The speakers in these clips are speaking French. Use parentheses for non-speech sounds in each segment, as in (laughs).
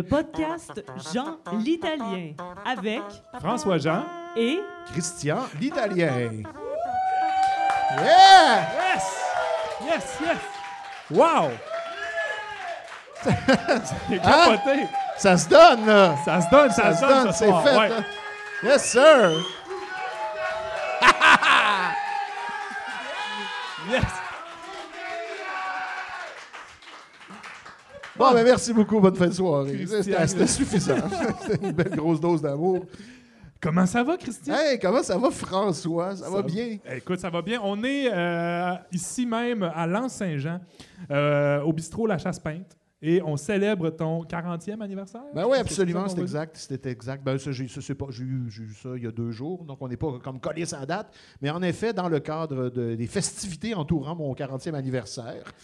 le podcast Jean l'Italien avec François Jean. et Christian l'Italien. Yeah! Yes! Yes, yes! Wow! C'est capoté! Ça se donne, là. Ça se donne, ça, Ça se donne, ce c'est fait. Ouais. hein. Yes, sir. Bon, ben merci beaucoup. Bonne fin de soirée. C'était suffisant. (laughs) C'était une belle grosse dose d'amour. Comment ça va, Christian? Hey, comment ça va, François? Ça, va bien? Écoute, ça va bien. On est euh, ici même à Lens-Saint-Jean, euh, au bistrot La Chasse-Peinte, et on célèbre ton 40e anniversaire? Ben oui, absolument, c'est exact. C'était exact. Ben, j'ai eu, j'ai eu ça il y a deux jours, donc on n'est pas comme collé sans date. Mais en effet, dans le cadre de- des festivités entourant mon 40e anniversaire,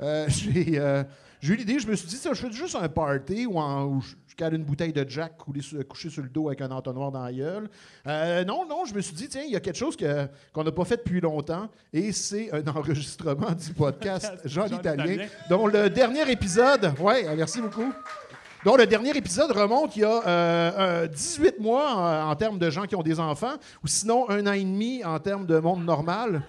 euh, (laughs) j'ai euh, j'ai eu l'idée, je me suis dit, ça, je fais juste un party où, en- où je, je cale une bouteille de Jack coulée sur- couchée sur le dos avec un entonnoir dans la gueule. Euh, non, non, je me suis dit, tiens, il y a quelque chose qu'on n'a pas fait depuis longtemps, et c'est un (laughs) enregistrement du podcast Jean Jean l'Italien. dont le dernier épisode, ouais, merci beaucoup. Donc, le dernier épisode remonte il y a euh, euh, 18 mois en, en termes de gens qui ont des enfants, ou sinon un an et demi en termes de monde normal.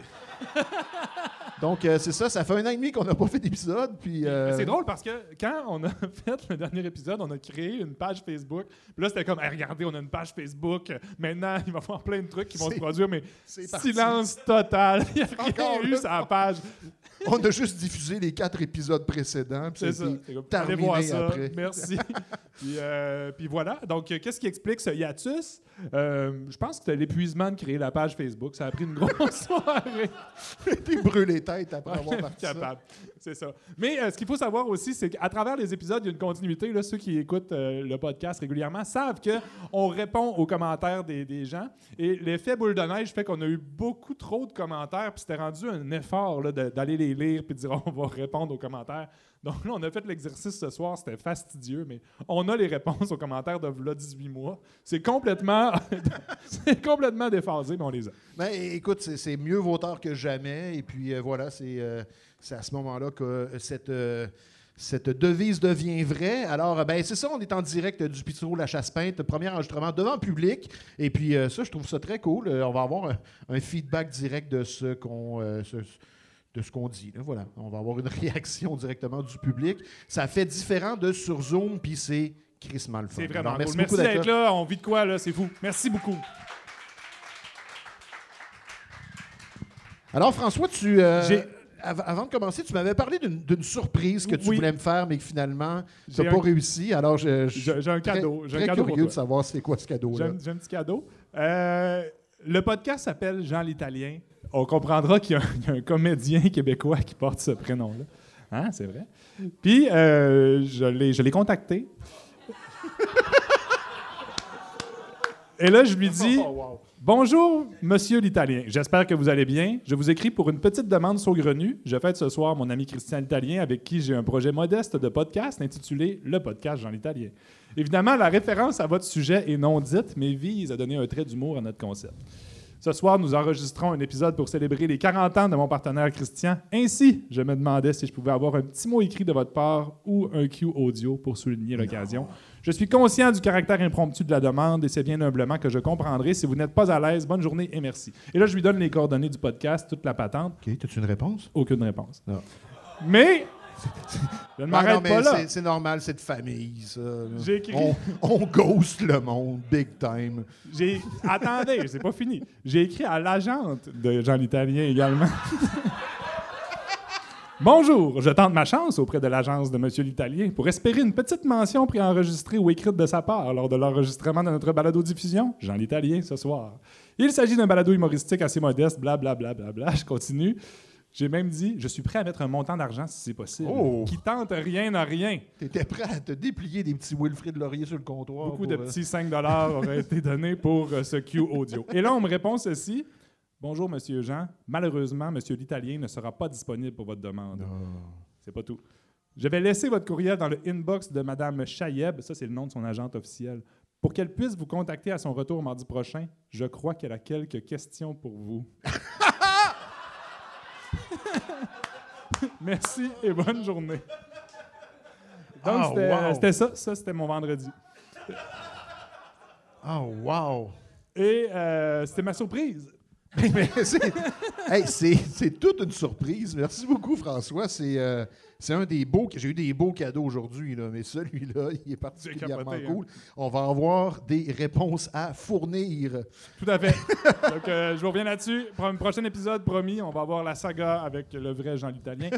(laughs) Donc, euh, c'est ça, ça fait un an et demi qu'on n'a pas fait d'épisode. Puis, euh, C'est drôle parce que quand on a (laughs) fait le dernier épisode, on a créé une page Facebook. Puis là, c'était comme, Hey, regardez, on a une page Facebook. Maintenant, il va y avoir plein de trucs qui vont se produire, mais silence total. (laughs) Il n'y a rien eu sur la page. On a juste diffusé les quatre épisodes précédents. puis C'est ça Allez terminé voir ça. après. Merci. (laughs) puis, euh, puis voilà. Donc, qu'est-ce qui explique ce hiatus? Je pense que c'était l'épuisement de créer la page Facebook. Ça a pris une grosse soirée. Été brûlé tête après (laughs) avoir parti. C'est ça. Mais euh, ce qu'il faut savoir aussi, c'est qu'à travers les épisodes, il y a une continuité. Là, ceux qui écoutent euh, le podcast régulièrement savent qu'on répond aux commentaires des, des gens. Et l'effet boule de neige fait qu'on a eu beaucoup trop de commentaires. Puis c'était rendu un effort d'aller les lire puis de dire on va répondre aux commentaires. Donc là, on a fait l'exercice ce soir. C'était fastidieux, mais on a les réponses aux commentaires de là 18 mois. C'est complètement, (laughs) c'est déphasé, mais on les a. Ben, écoute, c'est- mieux vaut tard que jamais. Et puis euh, voilà, c'est euh, c'est à ce moment-là que euh, cette, devise devient vraie. Alors, ben, c'est ça, on est en direct du Pitro La Chasse-Peinte, premier enregistrement devant public. Et puis ça, je trouve ça très cool. On va avoir un, feedback direct de ce qu'on. De ce qu'on dit. là. Voilà. On va avoir une (laughs) réaction directement du public. Ça fait différent de sur Zoom, puis c'est crissement le fun. C'est vraiment Alors, merci, merci d'être là. On vit de quoi, là? C'est fou. Merci beaucoup. Alors, François, tu. euh, av- avant de commencer, tu m'avais parlé d'une surprise que tu Oui. voulais me faire, mais que finalement, tu n'as pas un- réussi. Alors, J'ai un cadeau. J'ai un cadeau pour curieux toi. de savoir c'est quoi ce cadeau-là. J'ai un, j'ai un petit cadeau. Euh, le podcast s'appelle Jean l'Italien. On comprendra qu'il y, a un- (laughs) il y a un comédien québécois qui porte ce prénom-là. Hein, c'est vrai. Puis, euh, je l'ai je l'ai contacté. (laughs) Et là, je lui dis Oh, Bonjour, monsieur l'Italien. J'espère que vous allez bien. Je vous écris pour une petite demande saugrenue. Je fête ce soir mon ami Christian l'Italien avec qui j'ai un projet modeste de podcast intitulé Le podcast Jean l'Italien. Évidemment, la référence à votre sujet est non dite, mais vise à donner un trait d'humour à notre concept. Ce soir, nous enregistrons un épisode pour célébrer les 40 ans de mon partenaire Christian. Ainsi, je me demandais si je pouvais avoir un petit mot écrit de votre part ou un cue audio pour souligner l'occasion. Je suis conscient du caractère impromptu de la demande et c'est bien humblement que je comprendrai. Si vous n'êtes pas à l'aise, bonne journée et merci. Et là, je lui donne les coordonnées du podcast, toute la patente. OK, as-tu une réponse? Aucune réponse. Non. Mais je ne m'arrête non, mais pas là. c'est- normal, c'est de famille, ça. là. J'ai écrit- On, on ghost le monde, big time. J'ai attendez, c'est pas fini. J'ai écrit à l'agente de Jean l'Italien également. (laughs) Bonjour, je tente ma chance auprès de l'agence de Monsieur l'Italien pour espérer une petite mention préenregistrée ou écrite de sa part lors de l'enregistrement de notre balado-diffusion, Jean l'Italien, ce soir. Il s'agit d'un balado humoristique assez modeste, blablabla. Bla, bla, bla, Je continue. J'ai même dit, je suis prêt à mettre un montant d'argent si c'est possible. Oh! Qui tente rien à rien. T'étais prêt à te déplier des petits Wilfrid Laurier sur le comptoir. Beaucoup de euh, petits 5 (laughs) auraient été donnés pour euh, ce cue audio. Et là, on me répond ceci. Bonjour, Monsieur Jean. Malheureusement, Monsieur l'Italien ne sera pas disponible pour votre demande. C'est pas tout. Je vais laisser votre courriel dans le inbox de Madame Chayeb, ça c'est le nom de son agente officielle, pour qu'elle puisse vous contacter à son retour mardi prochain. Je crois qu'elle a quelques questions pour vous. (laughs) (laughs) Merci et bonne journée. Donc, Ah, c'était wow. ça. Ça, c'était mon vendredi. Oh, wow! Et euh, c'était ma surprise. (laughs) C'est hey, toute une surprise. Merci beaucoup, François. C'est euh, c'est un des beaux. J'ai eu des beaux cadeaux aujourd'hui, mais celui-là, (laughs) il est particulièrement capoté, hein? cool. On va avoir des réponses à fournir. Tout à fait. (laughs) Donc, euh, je vous reviens là-dessus. Prochain épisode, promis, on va avoir la saga avec le vrai Jean l'Italien.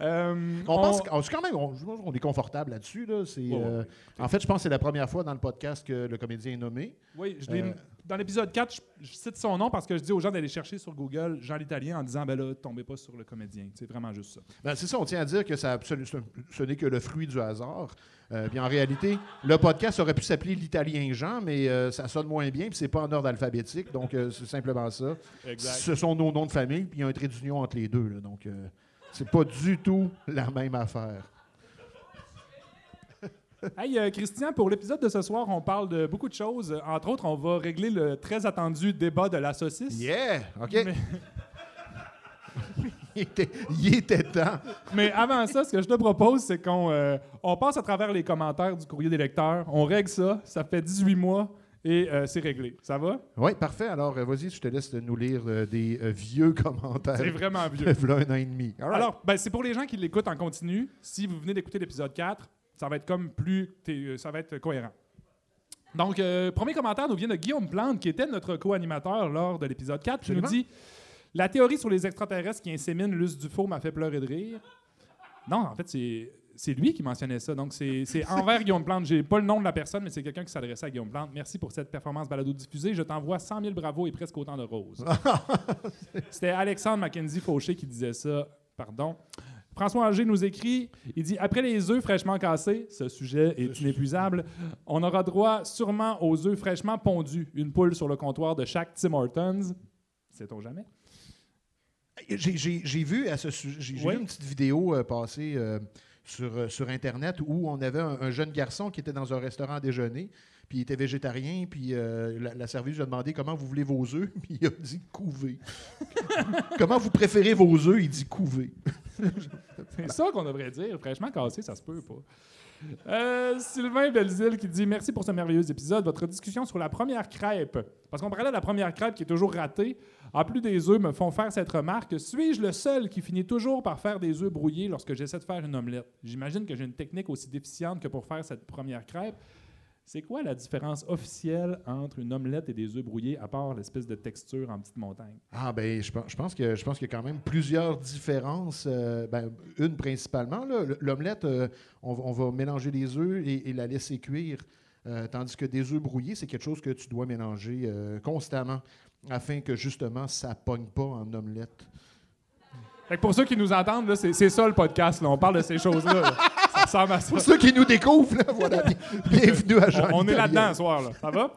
Euh, On, on- pense qu'on- c'est quand même, on, qu'on est confortable là-dessus. Là. Ouais, ouais. en fait, je pense que c'est la première fois dans le podcast que le comédien est nommé. Oui, je l'ai- dans l'épisode 4, je, je cite son nom parce que je dis aux gens d'aller chercher sur Google Jean l'Italien en disant ben là, tombez pas sur le comédien. C'est vraiment juste ça. Ben, c'est ça, on tient à dire que ça ce n'est que le fruit du hasard. Euh, bien, en réalité, le podcast aurait pu s'appeler l'Italien Jean, mais euh, ça sonne moins bien, puis c'est pas en ordre alphabétique, donc euh, c'est simplement ça. Exact. Ce sont nos noms de famille, puis il y a un trait d'union entre les deux, là, donc c'est pas du tout la même affaire. Hey, euh, Christian, pour l'épisode de ce soir, on parle de beaucoup de choses. Entre autres, on va régler le très attendu débat de la saucisse. Yeah! OK. Mais- (laughs) il, était, il était temps. Mais avant ça, ce que je te propose, c'est qu'on euh, on passe à travers les commentaires du courrier des lecteurs. On règle ça. Ça fait 18 mois et euh, c'est réglé. Ça va? Oui, parfait. Alors, euh, vas-y, je te laisse nous lire euh, des vieux commentaires. C'est vraiment vieux. (laughs) de un an et demi. Right. Alors, ben, c'est pour les gens qui l'écoutent en continu. Si vous venez d'écouter l'épisode 4, ça va être comme plus. euh, ça va être cohérent. Donc, euh, premier commentaire nous vient de Guillaume Plante, qui était notre co-animateur lors de l'épisode 4, qui nous dit La théorie sur les extraterrestres qui inséminent Luce Dufault m'a fait pleurer de rire. Non, en fait, c'est. C'est lui qui mentionnait ça. Donc, c'est envers Guillaume Plante. J'ai pas le nom de la personne, mais c'est quelqu'un qui s'adressait à Guillaume Plante. Merci pour cette performance balado-diffusée. Je t'envoie 100 000 bravos et presque autant de roses. (laughs) C'était Alexandre Mackenzie Fauché qui disait ça. Pardon. François Angers nous écrit, il dit Après les œufs fraîchement cassés, ce sujet est inépuisable, on aura droit sûrement aux œufs fraîchement pondus, une poule sur le comptoir de chaque Tim Hortons. Sait-on jamais? J'ai- vu à ce sujet, j'ai Oui. une petite vidéo euh, passer euh, sur, euh, sur Internet où on avait un, un jeune garçon qui était dans un restaurant à déjeuner, puis il était végétarien, puis euh, la, la serveuse lui a demandé comment vous voulez vos œufs, (laughs) puis il a dit couver. (laughs) comment vous préférez vos œufs? Il dit couver. (laughs) C'est ça qu'on devrait dire. Fraîchement cassé, ça se peut pas. Euh, Sylvain Belzile qui dit Merci pour ce merveilleux épisode. Votre discussion sur la première crêpe. Parce qu'on parlait de la première crêpe qui est toujours ratée. En plus des œufs, me font faire cette remarque Suis-je le seul qui finit toujours par faire des œufs brouillés lorsque j'essaie de faire une omelette? J'imagine que j'ai une technique aussi déficiente que pour faire cette première crêpe. C'est quoi la différence officielle entre une omelette et des œufs brouillés, à part l'espèce de texture en petite montagne? Ah ben, je pense, je pense que je pense qu'il y a quand même plusieurs différences. euh, ben, une principalement, l'omelette, euh, on, va- on va mélanger les œufs et, et la laisser cuire, euh, tandis que des œufs brouillés, c'est quelque chose que tu dois mélanger euh, constamment afin que justement ça pogne pas en omelette. Fait que pour ceux qui nous entendent, là, c'est, c'est ça le podcast. Là. On parle de ces choses-là. là. (laughs) Ressemble à ça. Pour ceux qui nous découvrent, là, voilà, bien- (laughs) bienvenue à Jean. On, on est là-dedans ce soir, là. Ça va?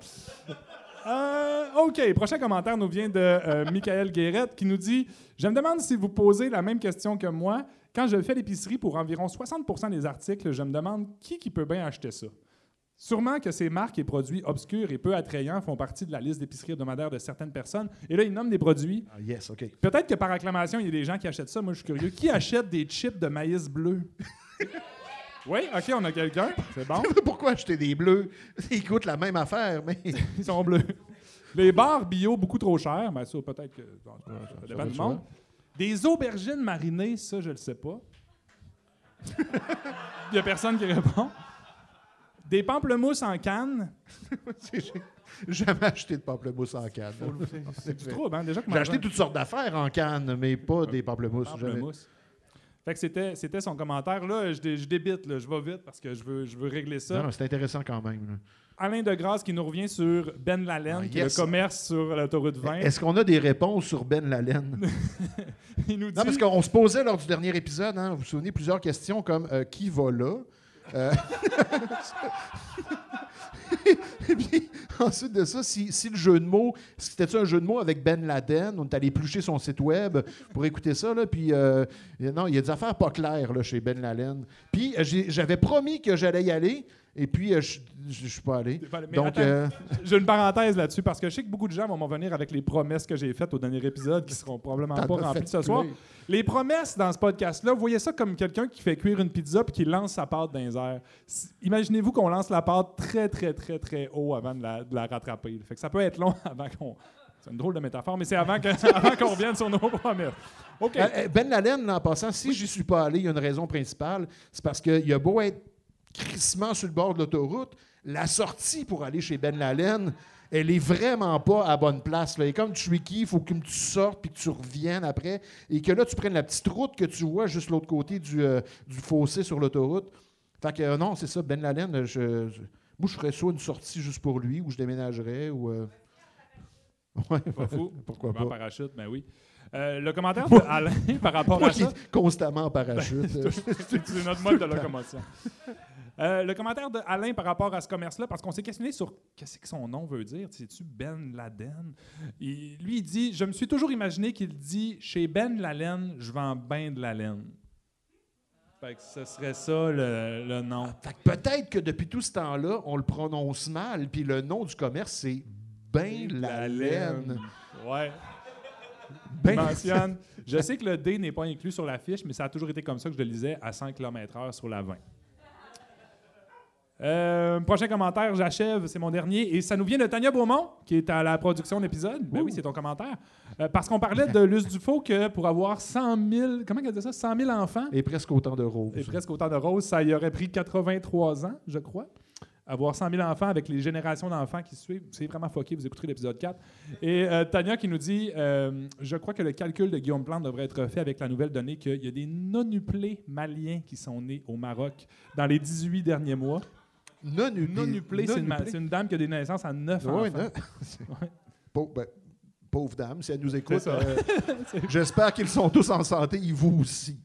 Euh, OK. Prochain commentaire nous vient de euh, Michael Guérette qui nous dit Je me demande si vous posez la même question que moi. Quand je fais l'épicerie pour environ 60 des articles, je me demande qui, qui peut bien acheter ça. Sûrement que ces marques et produits obscurs et peu attrayants font partie de la liste d'épicerie hebdomadaire de certaines personnes. Et là, ils nomment des produits. Ah, yes, OK. Peut-être que par acclamation, il y a des gens qui achètent ça. Moi, je suis curieux. Qui achète des chips de maïs bleu? Oui, OK, on a quelqu'un. C'est bon. (laughs) Pourquoi acheter des bleus? (laughs) Ils coûtent la même affaire, mais... (laughs) Ils sont bleus. Les bars bio, beaucoup trop chers. Mais ça, peut-être que. tout cas, ça ça dépend va du de monde. Des aubergines marinées, ça, je le sais pas. Il y a personne qui répond. Des pamplemousses en canne. J'ai jamais acheté de pamplemousse en canne. C'est du trouble, hein? Déjà J'ai acheté toutes sortes d'affaires en canne, mais pas des pamplemousses. pamplemousse. Fait que c'était, c'était son commentaire. Là, je, dé- je débite, là, je vais vite parce que je veux, je veux régler ça. Non, non, c'est intéressant quand même. là. Alain Degrasse qui nous revient sur Ben Lalaine, Ah, qui est le commerce sur l'autoroute 20. Est-ce qu'on a des réponses sur Ben Lalaine? (laughs) Il nous dit non, parce qu'on se posait lors du dernier épisode, hein, vous vous souvenez, plusieurs questions comme euh, qui va là? Euh, (laughs) (laughs) Et puis, ensuite de ça, si, le jeu de mots, c'était un jeu de mots avec Ben Laden, on est allé éplucher son site web pour écouter ça, là, puis euh, non, il y a des affaires pas claires là, chez Ben Laden. Puis euh, j'avais promis que j'allais y aller, Et puis, euh, je ne suis pas allé. Pas Donc, attends, euh, J'ai une parenthèse là-dessus parce que je sais que beaucoup de gens vont m'en venir avec les promesses que j'ai faites au dernier épisode qui seront probablement pas as remplies ce soir. Les promesses dans ce podcast-là, vous voyez ça comme quelqu'un qui fait cuire une pizza puis qui lance sa pâte dans les airs. Imaginez-vous qu'on lance la pâte très, très, très, très haut avant de la, de la rattraper. Fait que ça peut être long (laughs) avant qu'on. C'est une drôle de métaphore, mais c'est avant (laughs) qu'on revienne sur nos promesses. Euh, Ben Laden, là, en passant, si j'y suis pas allé, il y a une raison principale. C'est parce qu'il a beau être crissement sur le bord de l'autoroute, la sortie pour aller chez Ben Laden, elle est vraiment pas à bonne place. Là. Et comme tricky, il faut que tu sortes puis que tu reviennes après. Et que là, tu prennes la petite route que tu vois juste l'autre côté du, euh, du fossé sur l'autoroute. Fait que euh, non, c'est ça, Ben Laden, euh, je, je- moi, je ferais soit une sortie juste pour lui, ou je déménagerais, ou. euh, (laughs) Ouais, Pas fou. pourquoi En pas. parachute, ben oui. Euh, le commentaire de Alain (laughs) par rapport Moi à qui ça? constamment en parachute. (laughs) C'est c'est notre mode de locomotion. Euh, le commentaire de Alain par rapport à ce commerce-là, parce qu'on s'est questionné sur qu'est-ce que son nom veut dire. C'est-tu Ben Laden? Il- lui, il dit Je me suis toujours imaginé qu'il dit Chez Ben Laden, je vends ben de la laine. Fait que ce serait ça le, le nom. Fait que peut-être que depuis tout ce temps-là, on le prononce mal, puis le nom du commerce, c'est Ben la laine. Ouais. Ben- mentionne. Je sais que le D n'est pas inclus sur la fiche, mais ça a toujours été comme ça que je le lisais à 100 km/h sur la 20. Euh, prochain commentaire, j'achève, c'est mon dernier. Et ça nous vient de Tania Beaumont, qui est à la production de l'épisode. Ben oui, c'est ton commentaire. Euh, parce qu'on parlait de Luce Dufaux que pour avoir 100 000, comment elle dit ça, 100 000 enfants, Et presque autant de roses. et presque autant de roses, ça y aurait pris 83 ans, je crois. Avoir 100 000 enfants avec les générations d'enfants qui suivent, c'est vraiment fucké. Vous écouterez l'épisode 4. Et euh, Tania qui nous dit Je crois que le calcul de Guillaume Plante devrait être fait avec la nouvelle donnée qu'il y a des non-uplés maliens qui sont nés au Maroc dans les 18 derniers mois. Non Non-uplés, c'est une, dame qui a des naissances à 9 Ouais, enfants. non. (laughs) Ouais. Pauvre, ben, pauvre dame, si elle nous écoute. Euh, (laughs) J'espère qu'ils sont tous en santé, et vous aussi.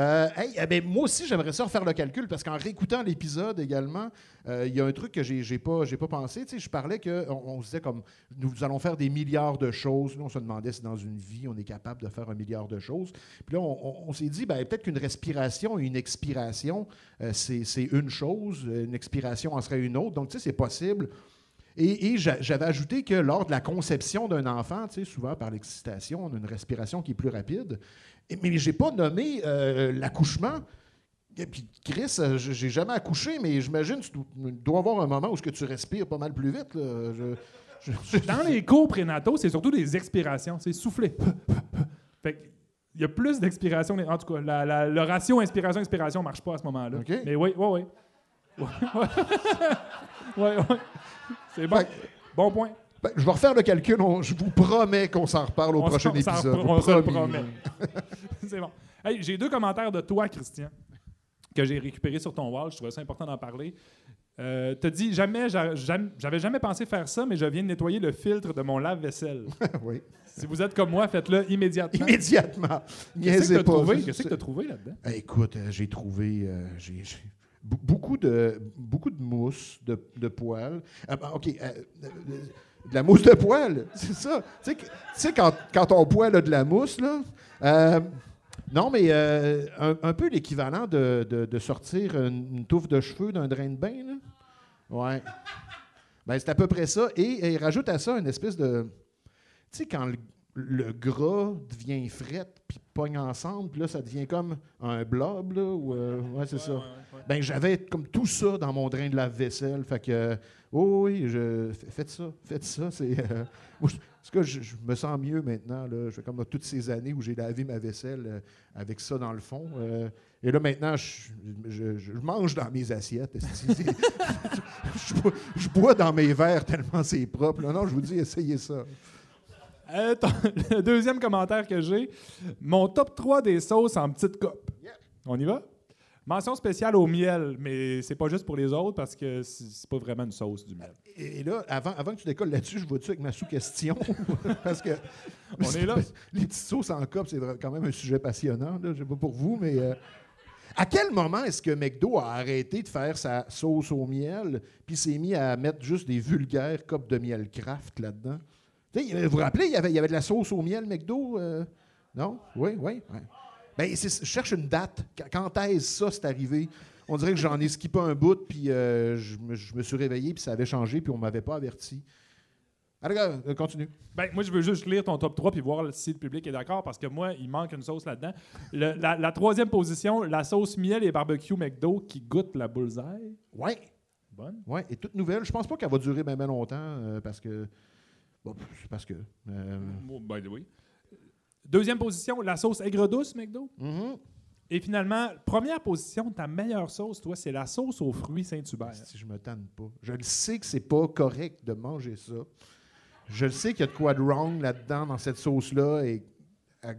Euh, hey, eh ben, moi aussi, j'aimerais ça refaire le calcul parce qu'en réécoutant l'épisode également, euh, il y a un truc que j'ai j'ai pas, j'ai pas pensé. Tu sais, je parlais qu'on on se disait comme nous allons faire des milliards de choses. Nous, on se demandait si dans une vie, on est capable de faire un milliard de choses. Puis là, on, s'est dit ben, peut-être qu'une respiration et une expiration, euh, c'est c'est une chose, une expiration en serait une autre. Donc, tu sais, c'est possible. Et, et j'a- j'avais ajouté que lors de la conception d'un enfant, souvent par l'excitation, on a une respiration qui est plus rapide. Mais j'ai pas nommé euh, l'accouchement. Et puis, Chris, euh, j'ai jamais accouché, mais j'imagine que tu dois- avoir un moment où ce que tu respires pas mal plus vite. là. Je- je- je- (laughs) Dans les cours prénataux, c'est surtout des expirations. C'est souffler. (laughs) fait que, il y a plus d'expiration. En tout cas, la- la- le ratio inspiration-expiration ne marche pas à ce moment-là. Mais oui, oui, oui. (laughs) Ouais. ouais. C'est bon. Fait Bon point. Ben, je vais refaire le calcul. on- je vous promets qu'on s'en reparle au On prochain épisode. on se le promet. (laughs) C'est bon. Hey, j'ai deux commentaires de toi, Christian, que j'ai récupérés sur ton wall. Je trouvais ça important d'en parler. Euh, T'as dit jamais, j'a- jamais- j'avais jamais pensé faire ça, mais je viens de nettoyer le filtre de mon lave-vaisselle. (laughs) oui. si vous êtes comme moi, faites-le immédiatement. Immédiatement. Qu'est-ce que pas. trouvé? Je- Qu'est-ce que t'as trouvé là-dedans? Eh, Écoute, euh, j'ai trouvé euh, beaucoup, de, beaucoup de mousse, de, de poils. Ah, ben, OK, euh, de la mousse de poils, (laughs) c'est ça. Tu sais, quand, quand on poêle de la mousse, là. euh, non, mais euh, un, un peu l'équivalent de, de- sortir une, une touffe de cheveux d'un drain de bain, là. Ouais. Ben, c'est à peu près ça. Et, et il rajoute à ça une espèce de. Tu sais, quand le, le gras devient fret puis pogne ensemble, puis là, ça devient comme un blob, là. Ou, euh, ouais, c'est ça. Ben, j'avais comme tout ça dans mon drain de lave-vaisselle. Fait que, oh oui, je, faites ça, faites ça. C'est, euh, (laughs) moi, je- me sens mieux maintenant. Là. Je fais comme dans toutes ces années où j'ai lavé ma vaisselle euh, avec ça dans le fond. et là, maintenant, je, je- je mange dans mes assiettes. esti. (laughs) je, bois, je bois dans mes verres tellement c'est propre. là. Non, je vous dis, essayez ça. Euh, ton- (laughs) le deuxième commentaire que j'ai, mon top 3 des sauces en petite coupe. On y va? Mention spéciale au miel, mais c'est pas juste pour les autres parce que c'est pas vraiment une sauce du miel. Et là, avant, avant que tu décolles là-dessus, je vois-tu avec ma sous-question? (laughs) Parce que. On est là. (laughs) Les petites sauces en coupe, c'est quand même un sujet passionnant. Là. Je sais pas pour vous, mais. euh, à quel moment est-ce que McDo a arrêté de faire sa sauce au miel puis s'est mis à mettre juste des vulgaires copes de miel craft là-dedans? Sais, Vous vous rappelez, il y avait, il y avait de la sauce au miel McDo? euh, non? Oui, oui. oui. Ben, je cherche une date. Qu- Quand est-ce ça c'est arrivé? On dirait que j'en ai skippé un bout, puis euh, je, me, je me suis réveillé, puis ça avait changé, puis on m'avait pas averti. Allez, euh, continue. Ben, moi, je veux juste lire ton top 3 puis voir si le public est d'accord parce que moi, il manque une sauce là-dedans. La, la troisième position, la sauce miel et barbecue McDo qui goûte la bullseye. Ouais, Bonne. ouais, et toute nouvelle. Je pense pas qu'elle va durer bien longtemps, euh, parce que... Bon, c'est parce que... euh, Oh, by the way. Deuxième position, la sauce aigre douce McDo. mhm. Et finalement, première position, ta meilleure sauce, toi, c'est la sauce aux fruits Saint-Hubert. Si je me tanne pas. Je le sais que c'est pas correct de manger ça. Je le sais qu'il y a de quoi de wrong là-dedans, dans cette sauce-là. Et à-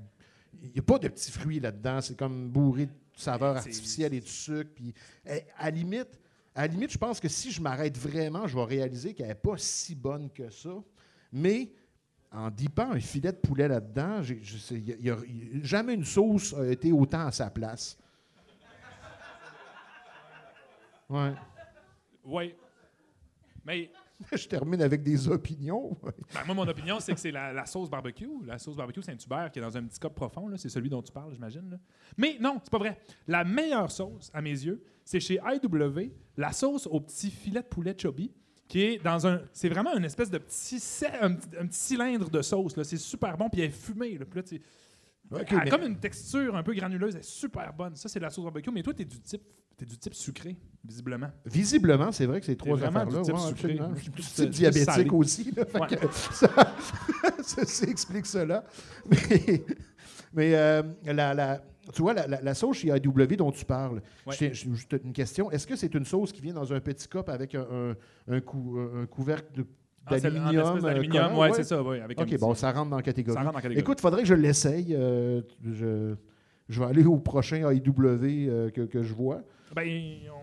il n'y a pas de petits fruits là-dedans. C'est comme bourré de saveurs artificielles et de sucre. Puis, eh, à la limite, à la limite, je pense que si je m'arrête vraiment, je vais réaliser qu'elle n'est pas si bonne que ça. Mais en dipant un filet de poulet là-dedans, j'ai- je sais- il y a- il y a- il y a- jamais une sauce a été autant à sa place. Ouais. Oui. Mais (laughs) Je termine avec des opinions. ben, moi, mon opinion, c'est que c'est la, la sauce barbecue. La sauce barbecue Saint-Hubert qui est dans un petit cup profond. là. C'est celui dont tu parles, j'imagine. là. Mais non, c'est pas vrai. La meilleure sauce, à mes yeux, c'est chez IW, la sauce au petit filet de poulet chubby qui est dans un. C'est vraiment une espèce de petit, un, petit- un petit cylindre de sauce. C'est super bon, puis elle est fumée. Là. Puis là, tu- Ok, elle a mais- comme une texture un peu granuleuse, elle est super bonne. Ça, c'est la sauce barbecue. Mais toi, t'es du type, du type sucré, visiblement. Visiblement, c'est vrai que ces trois affaires-là, du type ouais, sucré. Je suis plus, type euh, salé. diabétique aussi. là, Ouais. ça, (laughs) ceci explique cela. (laughs) Mais, mais, euh, la, la- tu vois, la, la- la sauce chez IW dont tu parles, Ouais. j'ai j'ai juste une question. Est-ce que c'est une sauce qui vient dans un petit cup avec un, un- un cou- un couvercle Ah, d'aluminium? euh, ouais, c'est ça, ouais, avec un OK, bon, ça rentre dans la catégorie. ça rentre dans la catégorie. Écoute, il faudrait que je l'essaye. euh, je, je vais aller au prochain AIW euh, que, que je vois. Ben,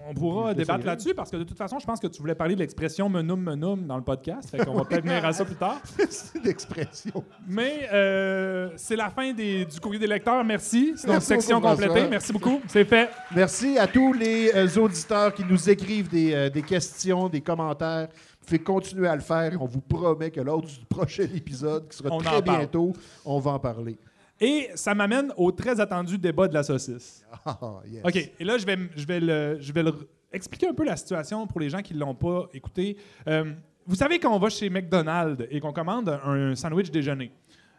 on pourra débattre là-dessus parce que de toute façon, je pense que tu voulais parler de l'expression menum menum dans le podcast. Fait qu'on va peut-être venir à ça plus tard. (laughs) c'est l'expression. Mais euh, c'est la fin des- du courrier des lecteurs. Merci. C'est notre Merci section François. complétée. Merci beaucoup. C'est fait. Merci à tous les euh, auditeurs qui nous écrivent des, euh, des questions, des commentaires. Pouvez continuer à le faire. On vous promet que lors du prochain épisode, qui sera On très parle. bientôt, on va en parler. Et ça m'amène au très attendu débat de la saucisse. (laughs) Ah, yes. OK. Et là, je vais, je vais, le, je vais le expliquer un peu la situation pour les gens qui ne l'ont pas écouté. Euh, vous savez, quand on va chez McDonald's et qu'on commande un sandwich déjeuner,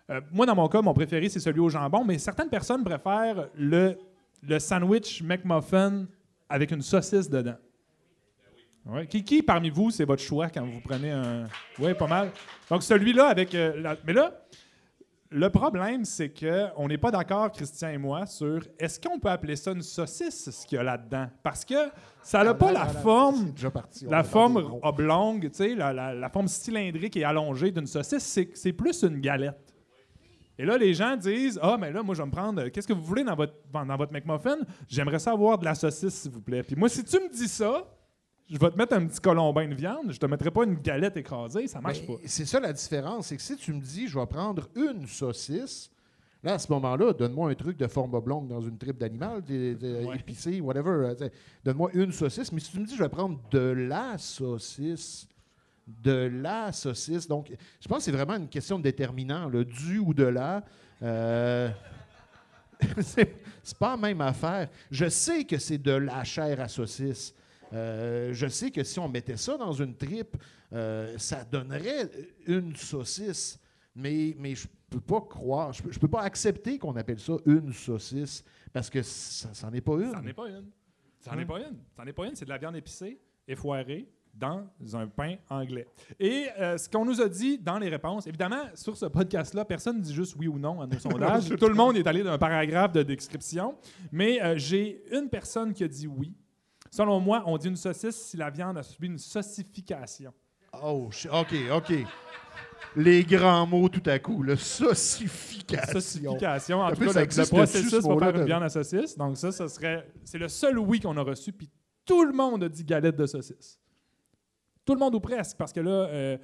euh, moi, dans mon cas, mon préféré, c'est celui au jambon, mais certaines personnes préfèrent le, le sandwich McMuffin avec une saucisse dedans. Ouais. Qui, qui parmi vous, c'est votre choix quand vous prenez un. Oui, pas mal. Donc, celui-là avec. euh, la- Mais là, le problème, c'est qu'on n'est pas d'accord, Christian et moi, sur est-ce qu'on peut appeler ça une saucisse, ce qu'il y a là-dedans? Parce que ça n'a pas la forme, déjà parti. La forme oblongue, tu sais, la, la- la forme cylindrique et allongée d'une saucisse, c'est plus une galette. Et là, les gens disent Ah, mais là, moi, je vais me prendre. Qu'est-ce que vous voulez dans votre, dans votre McMuffin? J'aimerais ça avoir de la saucisse, s'il vous plaît. Puis moi, si tu me dis ça, je vais te mettre un petit colombin de viande, je te mettrai pas une galette écrasée, ça marche Ben, pas. C'est ça la différence. C'est que si tu me dis, je vais prendre une saucisse, là, à ce moment-là, donne-moi un truc de forme oblongue dans une tripe d'animal, Ouais. épicé, whatever. euh, Donne-moi une saucisse. Mais si tu me dis, je vais prendre de la saucisse, de la saucisse. Donc, je pense que c'est vraiment une question de déterminant, le du ou de la. Euh, (laughs) c'est pas la même affaire. Je sais que c'est de la chair à saucisse. Euh, je sais que si on mettait ça dans une tripe, euh, ça donnerait une saucisse. Mais, mais je peux pas croire, je peux, je peux pas accepter qu'on appelle ça une saucisse parce que ça, n'en est pas une. Ça n'en est pas une. Ça n'en est pas une. Ça n'en est pas une. C'est de la viande épicée et foirée dans un pain anglais. Et euh, ce qu'on nous a dit dans les réponses, évidemment, sur ce podcast-là, personne ne dit juste oui ou non à nos (laughs) sondages. Tout le monde est allé d'un paragraphe de description. Mais euh, j'ai une personne qui a dit oui. Selon moi, on dit une saucisse si la viande a subi une saucification. Oh, OK, OK. Les grands mots tout à coup, le saucification. Saucification. En tout cas, le, processus pour faire une de- viande à saucisse. Donc ça, ce serait... C'est le seul oui qu'on a reçu. Puis tout le monde a dit galette de saucisse. Tout le monde ou presque. Parce que là, euh,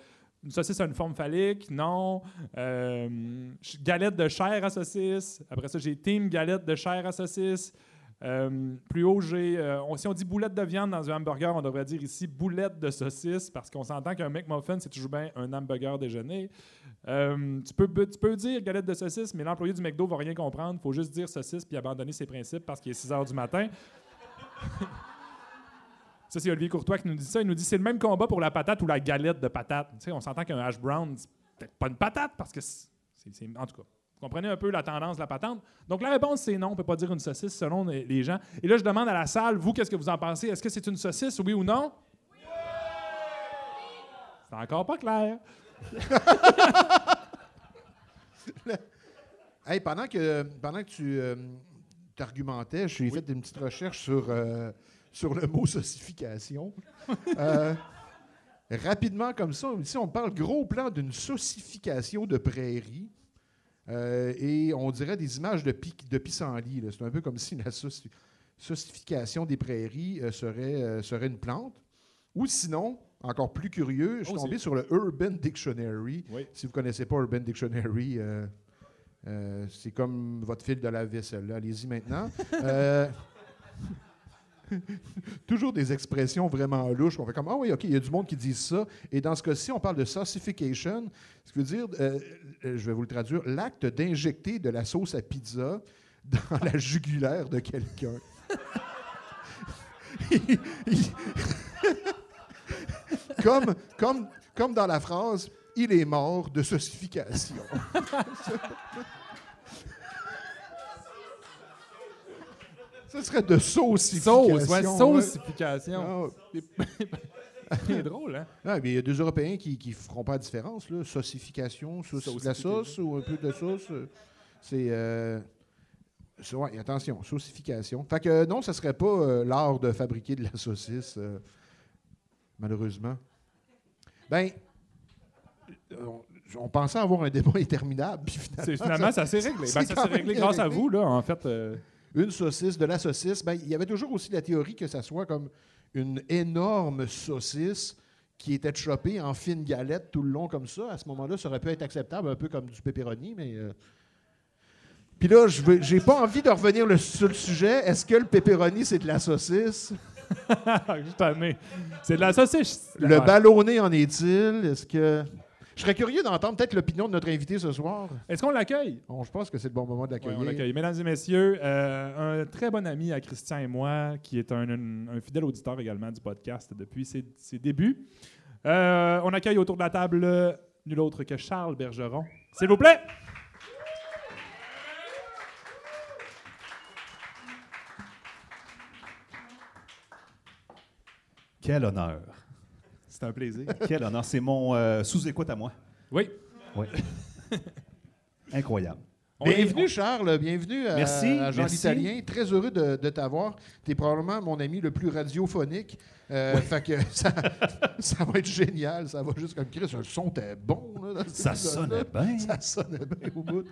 une saucisse a une forme phallique. Non. Euh, galette de chair à saucisse. Après ça, j'ai team galette de chair à saucisse. Euh, plus haut, j'ai. euh, si on dit boulette de viande dans un hamburger, on devrait dire ici boulette de saucisse parce qu'on s'entend qu'un McMuffin, c'est toujours bien un hamburger déjeuner. Euh, tu, peux, tu peux dire galette de saucisse, mais l'employé du McDo va rien comprendre. Faut juste dire saucisse puis abandonner ses principes parce qu'il est 6 heures du matin. (laughs) Ça, c'est Olivier Courtois qui nous dit ça. Il nous dit c'est le même combat pour la patate ou la galette de patate. Tu on s'entend qu'un hash brown, c'est peut-être pas une patate parce que c'est. En tout cas, comprenez un peu la tendance de la patente. Donc, la réponse, c'est non. On peut pas dire une saucisse selon les gens. Et là, je demande à la salle, vous, qu'est-ce que vous en pensez? Est-ce que c'est une saucisse, oui ou non? C'est encore pas clair. (laughs) Hey, pendant que, pendant que tu euh, t'argumentais, j'ai fait une petite recherche sur, euh, sur le mot saucification. (laughs) Euh, rapidement comme ça, ici, on parle gros plan d'une saucification de prairie. Euh, et on dirait des images de, pi- de pissenlit. C'est un peu comme si la saucification des prairies euh, serait, euh, serait une plante. Ou sinon, encore plus curieux, je suis Oh, tombé sur le Urban Dictionary. Oui. Si vous ne connaissez pas Urban Dictionary, c'est comme votre fil de la vaisselle. Allez-y maintenant. (laughs) (laughs) Toujours des expressions vraiment louches. On fait comme Ah oui, OK, il y a du monde qui dit ça. Et dans ce cas-ci, on parle de saucification, ce qui veut dire, euh, euh, je vais vous le traduire, l'acte d'injecter de la sauce à pizza dans la jugulaire de quelqu'un. (laughs) (laughs) Comme, comme, comme dans la phrase Il est mort de saucification. Ce serait de saucification. Sauce, ouais, saucification. Ah, (laughs) C'est drôle, hein? ah, mais il y a deux Européens qui ne feront pas la différence. Là. Saucification, sauce, de la sauce ou un peu de sauce. euh, C'est. Euh, ouais, attention, saucification. Fait que euh, non, ce ne serait pas euh, l'art de fabriquer de la saucisse, malheureusement. Ben, on, on pensait avoir un débat (laughs) interminable, puis finalement, Finalement, ça s'est réglé. (laughs) Ben, ça s'est réglé grâce à vous, là, en fait. Une saucisse, de la saucisse. Ben, il y avait toujours aussi la théorie que ça soit comme une énorme saucisse qui était choppée en fines galettes tout le long comme ça. À ce moment-là, ça aurait pu être acceptable, un peu comme du pepperoni, mais... euh, Puis là, je j'ai pas envie de revenir le- sur le sujet. Est-ce que le pepperoni, c'est de la saucisse? (laughs) je. C'est de la saucisse. Le ballonné en est-il? Est-ce que... Je serais curieux d'entendre peut-être l'opinion de notre invité ce soir. Est-ce qu'on l'accueille? Bon, je pense que c'est le bon moment Oui, d'accueillir. on l'accueille. Mesdames et messieurs, euh, un très bon ami à Christian et moi, qui est un, un- un fidèle auditeur également du podcast depuis ses, ses débuts. Euh, on accueille autour de la table euh, nul autre que Charles Bergeron. S'il vous plaît! Quel honneur. C'est un plaisir. (laughs) Quel honneur. C'est mon euh, sous-écoute à moi. Oui. Oui. (laughs) Incroyable. On est- Bienvenue, Charles. Bienvenue à, Merci, à Jean merci. l'Italien. Très heureux de, de t'avoir. Tu es probablement mon ami le plus radiophonique. Euh, Fait que (laughs) ça, ça va être génial. Ça va juste comme Chris. Le son était bon. là, dans cet Ça sonnait bien. Ça sonnait bien au bout.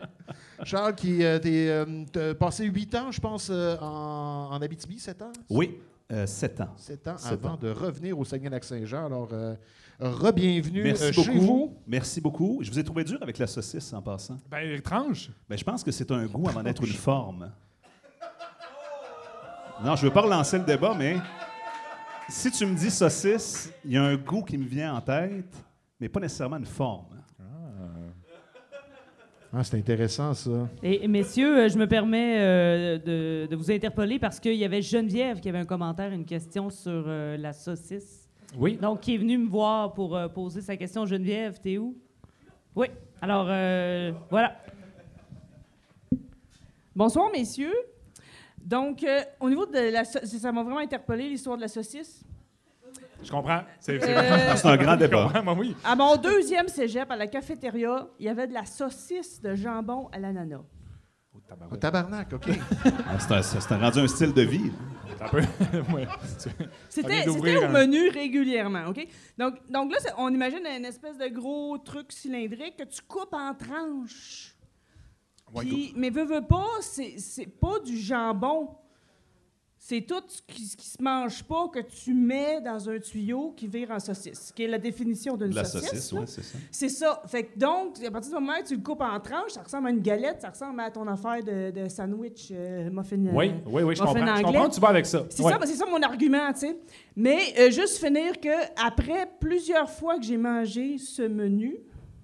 Charles, qui euh, t'es, euh, t'as passé huit ans, je pense, euh, en, en Abitibi, sept ans? Oui, euh, sept ans. Sept ans Sept avant ans. de revenir au Saguenay-Lac-Saint-Jean. Alors, euh, re-bienvenue Merci euh, beaucoup. chez vous. Merci beaucoup. Je vous ai trouvé dur avec la saucisse en passant. Ben, étrange. Ben, je pense que c'est un goût avant d'être une forme. Non, je veux pas relancer le débat, mais si tu me dis saucisse, il y a un goût qui me vient en tête, mais pas nécessairement une forme. Ah, c'est intéressant, ça. Et, messieurs, euh, je me permets euh, de, de vous interpeller parce qu'il y avait Geneviève qui avait un commentaire, une question sur euh, la saucisse. Oui. Donc, qui est venue me voir pour euh, poser sa question. Geneviève, t'es où? Oui. Alors, euh, voilà. Bonsoir, messieurs. Donc, euh, au niveau de la sau- ça m'a vraiment interpellé l'histoire de la saucisse. Je comprends. C'est Euh, (laughs) un grand débat. comprends, moi, oui. à mon deuxième cégep, à la cafétéria, il y avait de la saucisse de jambon à l'ananas. Oh, Oh, tabarouette. tabarnak, OK. (laughs) Ah, C'est un, c'est un rendu un style de vie. (laughs) Ouais. C'était c'était au un- menu régulièrement, OK? Donc, donc là, c'est- on imagine une espèce de gros truc cylindrique que tu coupes en tranches. Ouais, Puis- mais veux, veux pas, c'est c'est pas du jambon. C'est tout ce qui, qui se mange pas que tu mets dans un tuyau qui vire en saucisse, qui est la définition d'une De la saucisse. oui, c'est ça. C'est ça. Fait que donc, à partir du moment où tu le coupes en tranches, ça ressemble à une galette, ça ressemble à ton affaire de, de sandwich euh, muffin. euh, Oui, oui, oui, je comprends. Je comprends tu vas avec ça. C'est Ouais. ça, ben, c'est ça mon argument, tu sais. Mais euh, juste finir que après plusieurs fois que j'ai mangé ce menu,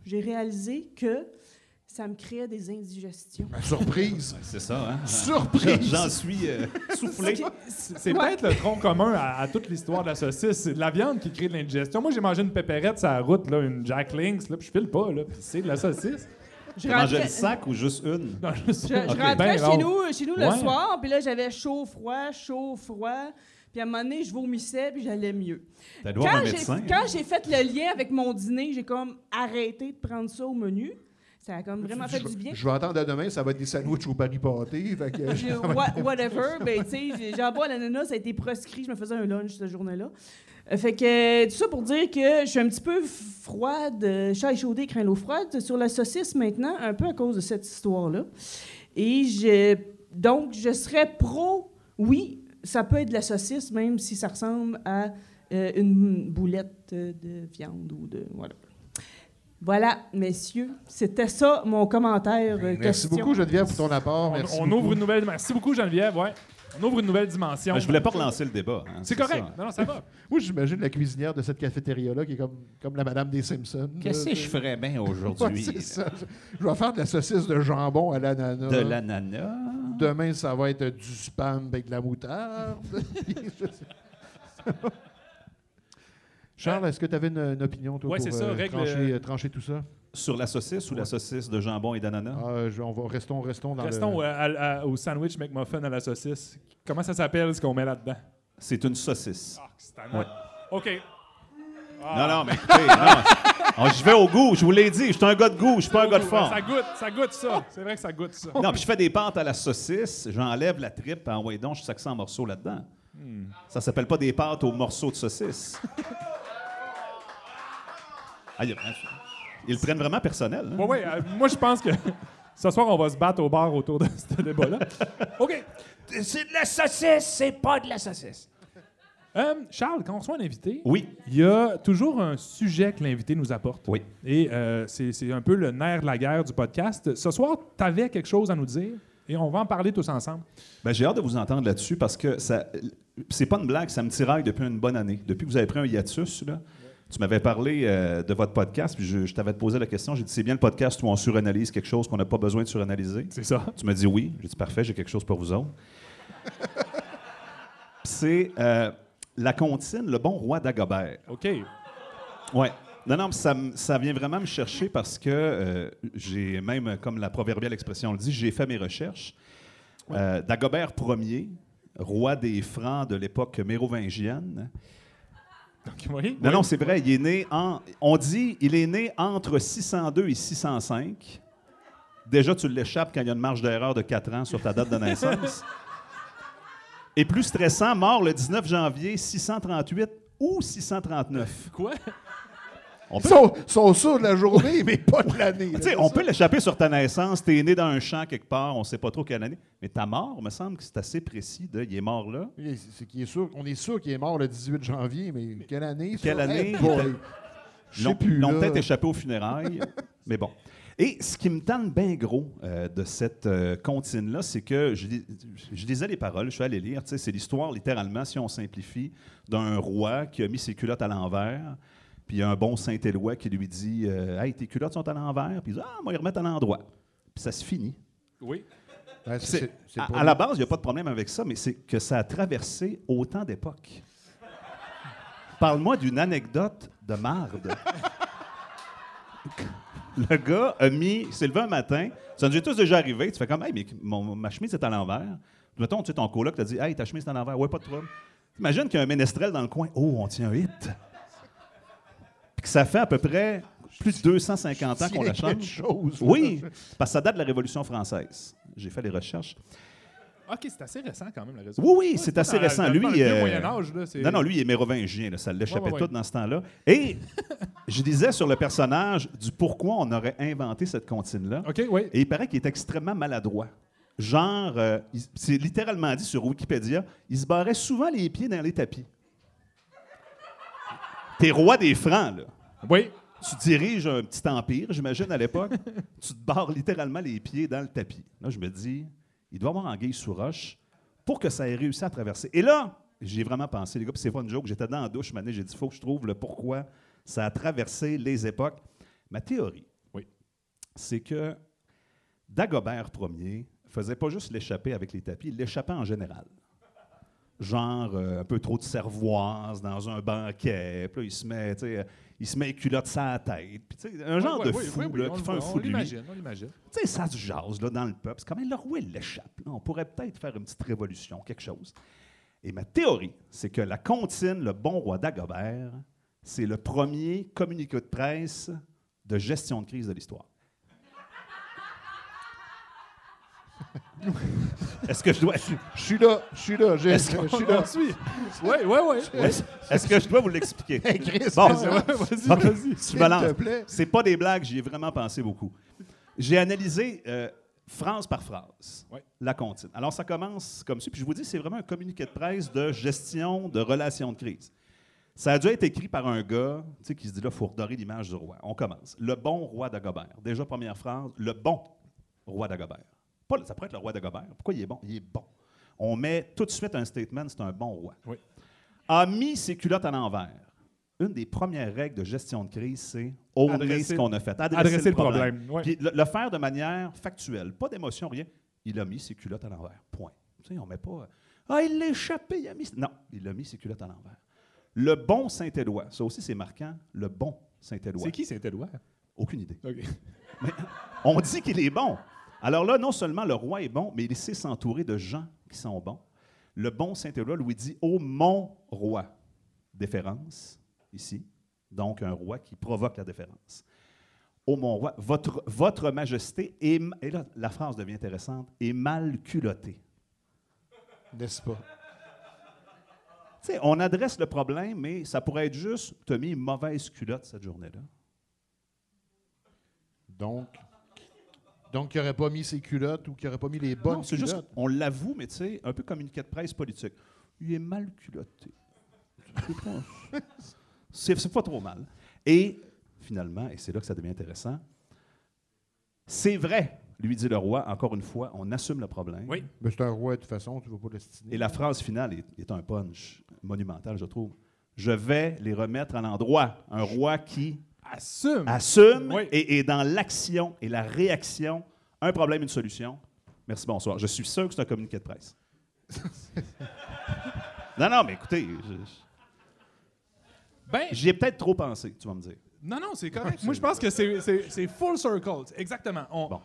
j'ai réalisé que ça me crée des indigestions. Surprise. (laughs) C'est ça, hein? Surprise. J'en suis euh, soufflé. C'est Ouais. peut-être le tronc commun à, à toute l'histoire de la saucisse. C'est de la viande qui crée de l'indigestion. Moi, j'ai mangé une pépérette sur la route, là, une Jack Links, là, puis je file pas, là, puis c'est de la saucisse. Je Tu mangeais rentrais, le sac ou juste une? Non, je rentrais Ben chez, nous, chez nous le Ouais. soir, puis là, j'avais chaud, froid, chaud, froid. Puis à un moment donné, je vomissais, puis j'allais mieux. Quand j'ai, médecin. hein? quand j'ai fait le lien avec mon dîner, j'ai comme arrêté de prendre ça au menu. Ça a comme vraiment fait je, du bien. je vais attendre à demain, ça va être des sandwichs au Paris pâté. Fait que, J'ai- (laughs) wha- whatever, (laughs) ben tu sais, l'ananas, ça a été proscrit, je me faisais un lunch cette journée-là. Euh, Fait que tout ça pour dire que je suis un petit peu froide, euh, chat échaudé, craint l'eau froide sur la saucisse maintenant, un peu à cause de cette histoire-là. Et je, donc, je serais pro, oui, ça peut être de la saucisse, même si ça ressemble à euh, une boulette de viande ou de. Voilà. Voilà, messieurs, c'était ça mon commentaire. euh, Merci question. beaucoup, Geneviève, pour ton apport. On, Merci on beaucoup. ouvre une nouvelle. Merci beaucoup, Geneviève. Ouais. On ouvre une nouvelle dimension. Ben, je voulais pas relancer le débat. hein, C'est correct. ça. Non, non, ça va. (laughs) Moi, j'imagine la cuisinière de cette cafétéria-là qui est comme, comme la Madame des Simpsons. Qu'est-ce que je ferais bien (laughs) Ouais, aujourd'hui? c'est ça. Je vais faire de la saucisse de jambon à l'ananas. de l'ananas? Demain, ça va être du spam avec de la moutarde. (laughs) Charles, est-ce que tu avais une, une opinion, toi, Ouais, pour c'est ça, euh, règle- trancher, euh, trancher tout ça? Sur la saucisse ou la saucisse de jambon et d'ananas? Ah, je- on va, restons, restons dans Restons le... euh, à- à- au sandwich McMuffin à la saucisse. Comment ça s'appelle ce qu'on met là-dedans? C'est une saucisse. Ah, c'est Ouais. OK. Non, non, mais écoutez, non. Je vais au goût, je vous l'ai dit, je suis un gars de goût, je suis pas un gars de fort. Ça goûte, ça goûte ça. C'est vrai que ça goûte ça. Non, puis je fais des pâtes à la saucisse, j'enlève la tripe, en ouais donc, je ça en morceaux là-dedans. Ça s'appelle pas des pâtes aux morceaux de saucisse. (laughs) Ah, ils le prennent vraiment personnel. hein? Euh, moi, je pense que (laughs) ce soir, on va se battre au bar autour de (laughs) ce débat-là. OK. C'est de la saucisse, c'est pas de la saucisse. Euh, Charles, quand on reçoit un invité, Oui, il y a toujours un sujet que l'invité nous apporte. oui. Et euh, c'est c'est un peu le nerf de la guerre du podcast. Ce soir, tu avais quelque chose à nous dire et on va en parler tous ensemble. Ben, j'ai hâte de vous entendre là-dessus parce que ça, c'est pas une blague, ça me tiraille depuis une bonne année. Depuis que vous avez pris un hiatus, là, tu m'avais parlé euh, de votre podcast, puis je, je t'avais posé la question. J'ai dit c'est bien le podcast où on suranalyse quelque chose qu'on n'a pas besoin de suranalyser? C'est ça. Tu m'as dit oui. J'ai dit parfait, j'ai quelque chose pour vous autres. (laughs) C'est euh, la comptine, le bon roi d'Agobert. OK. Ouais. Non, non, mais ça, ça vient vraiment me chercher parce que euh, j'ai même, comme la proverbiale expression le dit, j'ai fait mes recherches. Dagobert Ier, roi des Francs de l'époque mérovingienne. Donc, oui. Non, oui. non, c'est vrai, il est né en. On dit, il est né entre 602 et 605. Déjà, tu l'échappes quand il y a une marge d'erreur de 4 ans sur ta date de naissance. Et plus stressant, mort le 19 janvier 638 ou 639. Quoi? On Ils peut, sont, sont sûrs de la journée, (laughs) mais pas de l'année. on peut l'échapper sur ta naissance. Tu es né dans un champ quelque part, on ne sait pas trop quelle année. Mais ta mort, me semble que c'est assez précis. De, il est mort là. Oui, C'est est sûr, on est sûr qu'il est mort le 18 janvier, mais quelle année? ça? Quelle année? Je sais plus. ils l'ont peut-être échappé aux funérailles, (laughs) mais bon. Et ce qui me tente bien gros euh, de cette euh, comptine-là, c'est que je, lis- je lisais les paroles, je suis allé lire. C'est l'histoire, littéralement, si on simplifie, d'un roi qui a mis ses culottes à l'envers. Puis il y a un bon Saint-Éloi qui lui dit euh, Hey, tes culottes sont à l'envers. Puis il dit Ah, moi, les remettre à l'endroit. Puis ça se finit. Oui. Ouais, C'est- c'est- c'est à, pas- à la base, il n'y a pas de problème avec ça, mais c'est que ça a traversé autant d'époques. Parle-moi d'une anecdote de marde. (laughs) Le gars a mis, il s'est levé un matin, ça nous est tous déjà arrivé, tu fais comme, hey, mais mon- ma chemise est à l'envers. Mettons, tu sais, ton coloc t'a dit, hey, ta chemise est à l'envers. Ouais, pas de problème. Imagine qu'il y a un ménestrel dans le coin. Oh, on tient un hit. Puis que ça fait à peu près plus de 250 ans qu'on la change. chose. Oui, parce que ça date de la Révolution française. J'ai fait les recherches. OK, c'est assez récent quand même, la. Oui, oui, c'est assez récent. Lui, euh. Non, non, lui, il est mérovingien. là, ça l'échappait Ouais, ouais, ouais. tout dans ce temps-là. Et (laughs) je disais sur le personnage du pourquoi on aurait inventé cette comptine-là. OK, oui. Et il paraît qu'il est extrêmement maladroit. Genre, euh, c'est littéralement dit sur Wikipédia, il se barrait souvent les pieds dans les tapis. T'es roi des Francs, là. Oui. Tu diriges un petit empire, j'imagine, à l'époque. (laughs) tu te barres littéralement les pieds dans le tapis. Là, je me dis, il doit y avoir anguille sous roche pour que ça ait réussi à traverser. Et là, j'ai vraiment pensé, les gars, puis c'est pas une joke, j'étais dans la douche, maintenant, j'ai dit, il faut que je trouve le pourquoi ça a traversé les époques. Ma théorie, Oui. c'est que Dagobert Ier faisait pas juste l'échapper avec les tapis, il l'échappait en général. Genre euh, un peu trop de cervoise dans un banquet, puis là, il se met, tu sais, il se met les culottes sur la tête. Puis, tu sais, un genre Ouais, de fou oui, oui, là, qui fait un fou on de lui. l'imagine, on l'imagine. Tu sais, ça se jase là, dans le peuple. C'est quand même le roi, il l'échappe. là. On pourrait peut-être faire une petite révolution, quelque chose. Et ma théorie, c'est que la comptine, le bon roi Dagobert, c'est le premier communiqué de presse de gestion de crise de l'histoire. (laughs) Est-ce que je dois, Je suis là, je suis là, j'ai- Est-ce je qu'on- suis là. Oui, oui, oui. est-ce, est-ce que je dois vous l'expliquer? (laughs) Hey, Chris, Bon. vas-y, Vas-y, Ok. vas-y. Tu s'il me lances. te plaît. C'est pas des blagues, j'y ai vraiment pensé beaucoup. J'ai analysé euh, phrase par phrase Ouais. la comptine. Alors, ça commence comme ça. Puis je vous dis, c'est vraiment un communiqué de presse de gestion de relations de crise. Ça a dû être écrit par un gars tu sais, qui se dit là, il faut redorer l'image du roi. On commence. Le bon roi d'Agobert. Déjà, première phrase, le bon roi d'Agobert. Pas ça pourrait être le roi d'Agobert. Pourquoi il est bon? Il est bon. On met tout de suite un statement, c'est un bon roi. Oui. A mis ses culottes à l'envers. Une des premières règles de gestion de crise, c'est owner ce qu'on a fait. Adresser le problème. ouais. Puis le, le faire de manière factuelle, pas d'émotion, rien. Il a mis ses culottes à l'envers. Point. Tu sais, on met pas. Ah, il l'a échappé, il a mis. Non, il a mis ses culottes à l'envers. Le bon Saint-Éloi, ça aussi c'est marquant. Le bon Saint-Éloi. C'est qui Saint-Éloi? Aucune idée. OK. On dit qu'il est bon. Alors là, non seulement le roi est bon, mais il sait s'entourer de gens qui sont bons. Le bon Saint-Éloi lui dit Ô mon roi. Déférence, ici. Donc, un roi qui provoque la déférence. Ô mon roi, votre, votre majesté est. Et là, la phrase devient intéressante est mal culottée. N'est-ce pas? Tu sais, on adresse le problème, mais ça pourrait être juste tu as mis une mauvaise culotte cette journée-là. Donc, donc il n'aurait pas mis ses culottes ou qu'il n'aurait pas mis les bonnes non, c'est culottes. juste, on l'avoue, mais tu sais, un peu communiqué de presse politique. Il est mal culotté. C'est pas- (laughs) C'est c'est pas trop mal. Et finalement, et c'est là que ça devient intéressant, c'est vrai, lui dit le roi, encore une fois, on assume le problème. Oui. Mais c'est un roi de toute façon, tu ne vas pas l'estimer. Et la phrase finale est, est un punch monumental, je trouve. Je vais les remettre à l'endroit. Un roi qui Assume. assume Oui. et dans l'action et la réaction. Un problème, une solution. Merci, bonsoir. Je suis sûr que c'est un communiqué de presse. (laughs) non, non, mais écoutez, je- Ben, j'y ai peut-être trop pensé, tu vas me dire. non, non, c'est correct. (laughs) Moi, je pense que c'est- full circle. Exactement. On- Bon.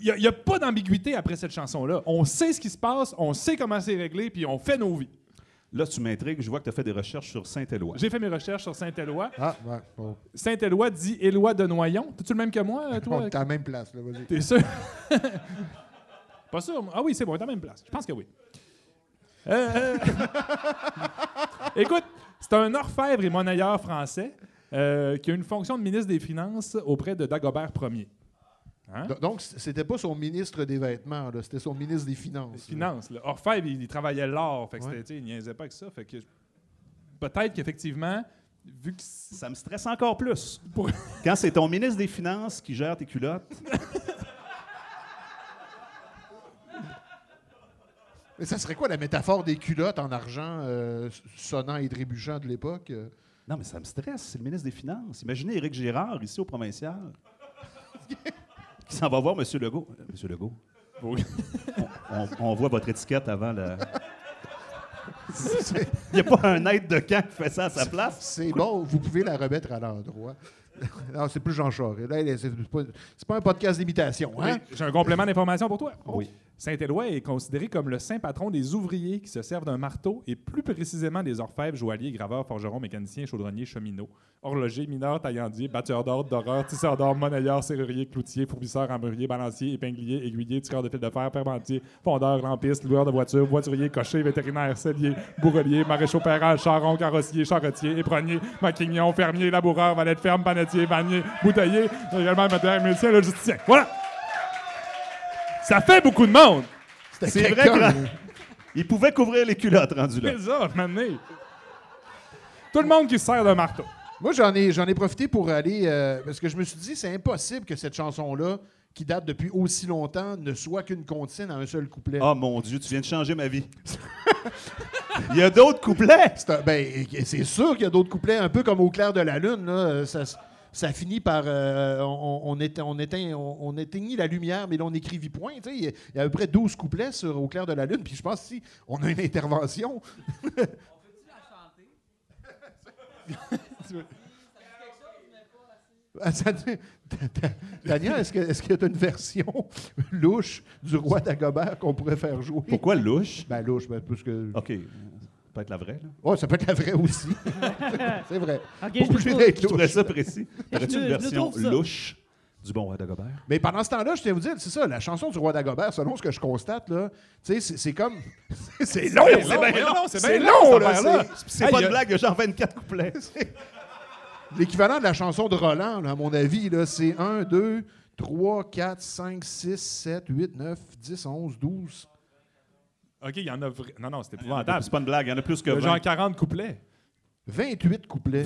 Il n'y a, pas d'ambiguïté après cette chanson-là. On sait ce qui se passe, on sait comment c'est réglé, puis on fait nos vies. Là, tu m'intrigues. Je vois que tu as fait des recherches sur Saint-Éloi. J'ai fait mes recherches sur Saint-Éloi. Ah, ouais. bon. Saint-Éloi dit Éloi de Noyon. T'es-tu le même que moi, On toi? est à la même place, là, vas-y. T'es sûr? (laughs) Pas sûr? Ah oui, c'est bon, on est à la même place. Je pense que oui. Euh, euh, (laughs) Écoute, c'est un orfèvre et monnayeur français euh, qui a une fonction de ministre des Finances auprès de Dagobert Ier. Hein? Do- Donc, c'était pas son ministre des vêtements, c'était son ministre des Finances. Des. Finances. là. Orfèvre, il, il travaillait l'or. Fait que Ouais. il niaisait pas avec ça. Fait que peut-être qu'effectivement, vu que Ça me stresse encore plus. Pour- (laughs) Quand c'est ton ministre des Finances qui gère tes culottes, Mais ça serait quoi la métaphore des culottes en argent euh, sonnant et trébuchant de l'époque? euh? non, mais ça me stresse. C'est le ministre des Finances. Imaginez Éric Girard, ici au provincial, (laughs) qui s'en va voir M. Legault. Euh, Monsieur Legault, on, on voit votre étiquette avant la. Il n'y a pas un aide de camp qui fait ça à sa place? C'est bon, vous pouvez la remettre à l'endroit. (laughs) non, c'est plus Jean Charest. Là, c'est pas, un podcast d'imitation. Hein? Oui, j'ai un complément d'information pour toi. Oui. Saint-Éloi est considéré comme le saint patron des ouvriers qui se servent d'un marteau et plus précisément des orfèvres, joailliers, graveurs, forgerons, mécaniciens, chaudronniers, cheminots, horlogers, mineurs, taillandiers, batteurs d'ordre, d'horreur, tisseurs d'or, monnayeurs, serruriers, cloutiers, fourbisseurs, armuriers, balanciers, épingliers, aiguilliers, tireurs de fil de fer, permentiers, fondeurs, lampistes, loueurs de voitures, voituriers, cochers, vétérinaires, selliers, bourreliers, maréchaux payeurs, charrons, carrossiers, charretiers, éperonniers, maquignons, fermiers, laboureurs, valets de ferme, panetiers, vanniers, bouteilliers, également matériel. Voilà! Ça fait beaucoup de monde! C'était C'est vrai que-. (laughs) Il pouvait couvrir les culottes rendu là. C'est ça. Tout le monde qui se sert d'un marteau. Moi, j'en ai, j'en ai profité pour aller. euh, parce que je me suis dit, c'est impossible que cette chanson-là, qui date depuis aussi longtemps, ne soit qu'une comptine à un seul couplet. Oh mon Dieu, tu viens de changer ma vie. (laughs) Il y a d'autres couplets. C'est un- ben, c'est sûr qu'il y a d'autres couplets, un peu comme Au clair de la lune. Là, ça, se- ça finit par. euh, on, on, éteint, on, éteint- on- on éteignit la lumière, mais là, on écrivit point. Tu Il y, a- il y a à peu près 12 couplets sur Au clair de la lune. Puis je pense si on a une intervention. (laughs) Ah, ça dit- Ta- ta- Tania, est-ce que- est-ce qu'il y a une version louche du roi d'Agobert qu'on pourrait faire jouer? Pourquoi louche? Ben louche, ben, parce que... OK. Ça peut être la vraie, là. Oh, ça peut être la vraie aussi. (laughs) C'est vrai. OK, Pas je obligé d'être Je trouvais louche. ça précis. T'aurais-tu Je- une je version louche du bon roi d'Agobert? Mais pendant ce temps-là, je tiens à vous dire, c'est ça, la chanson du roi d'Agobert, selon ce que je constate, là, c'est- c'est comme... (laughs) c'est long, C'est long, c'est C'est bien long, long, là. C'est pas une a- blague, a genre 24 couplets. (laughs) L'équivalent de la chanson de Roland, là, à mon avis, là, c'est 1, 2, 3, 4, 5, 6, 7, 8, 9, 10, 11, 12. OK, il y en a... vra- Non, non, c'est C'est épouvantable. pas une blague, il y en a plus que Il y a 20. genre 40 couplets. 28 couplets.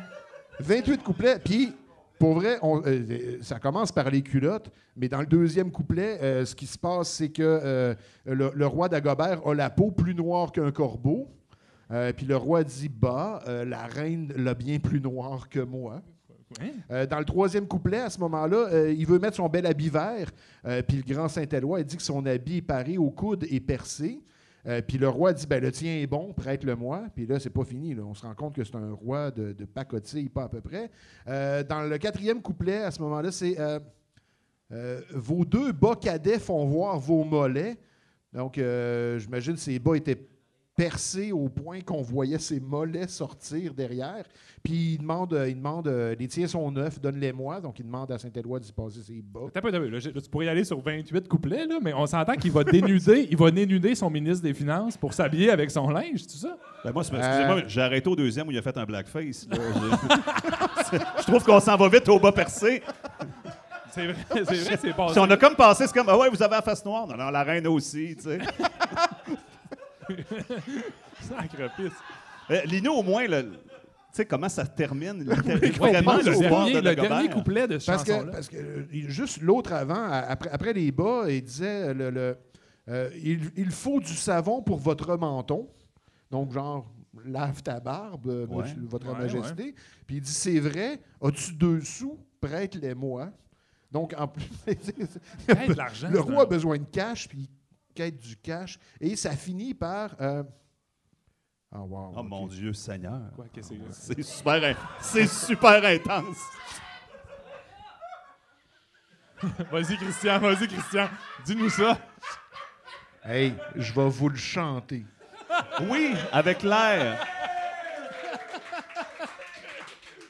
(laughs) 28 couplets. Puis, pour vrai, on- euh, euh, ça commence par les culottes, mais dans le deuxième couplet, euh, ce qui se passe, c'est que euh, le, le roi d'Agobert a la peau plus noire qu'un corbeau. Euh, puis le roi dit Bah, euh, la reine l'a bien plus noire que moi. Euh, dans le troisième couplet, à ce moment-là, euh, il veut mettre son bel habit vert. euh, puis le grand Saint-Éloi, dit que son habit est paré au coude et percé. Puis le roi dit ben, Le tien est bon, prête-le-moi. Puis là, c'est pas fini. On se rend compte que c'est un roi de, de pacotille, pas à peu près. Dans le quatrième couplet, à ce moment-là, c'est Vos deux bas cadets font voir vos mollets. Donc, j'imagine que ces bas étaient percés au point qu'on voyait ses mollets sortir derrière. Puis il demande, euh, il demande euh, les tiens sont neufs, donne-les-moi. Donc, il demande à Saint-Éloi d'y passer ses bas. Peu, peu. Là, tu pourrais y aller sur 28 couplets, là, mais on s'entend qu'il va (laughs) dénuder, il va dénuder son ministre des Finances pour s'habiller avec son linge, c'est ça? Ben moi, Euh. excusez-moi, j'ai arrêté au deuxième où il a fait un blackface. là. Je (laughs) trouve qu'on s'en va vite au bas percé. C'est vrai, c'est vrai, c'est pas Puis on a comme passé, c'est comme, ah ouais, vous avez la face noire. Non, non, la reine aussi, tu sais. (laughs) (laughs) Sacre-pisse. Euh, Lino, au moins, le- tu sais comment ça termine? Vraiment le dernier, de le Dagobert. dernier couplet de cette Parce que, chanson-là. parce que euh, juste l'autre avant, après, après les bas, il disait euh, le, le, euh, il, il faut du savon pour votre menton. Donc, genre, lave ta barbe, euh, Ouais. monsieur- votre Ouais, majesté. Puis il dit c'est vrai, as-tu deux sous? Prête-les-moi. Donc, en plus, (laughs) Hey, de l'argent, le roi a besoin de cash, puis il quête du cash. Et ça finit par. euh, Ah, wow. Oh ok. mon Dieu, Seigneur. Quoi, qu'est-ce que c'est? C'est super, in- c'est super intense. (laughs) Vas-y, Christian, vas-y, Christian. Dis-nous ça. Hey, je vais vous le chanter. Oui, avec l'air.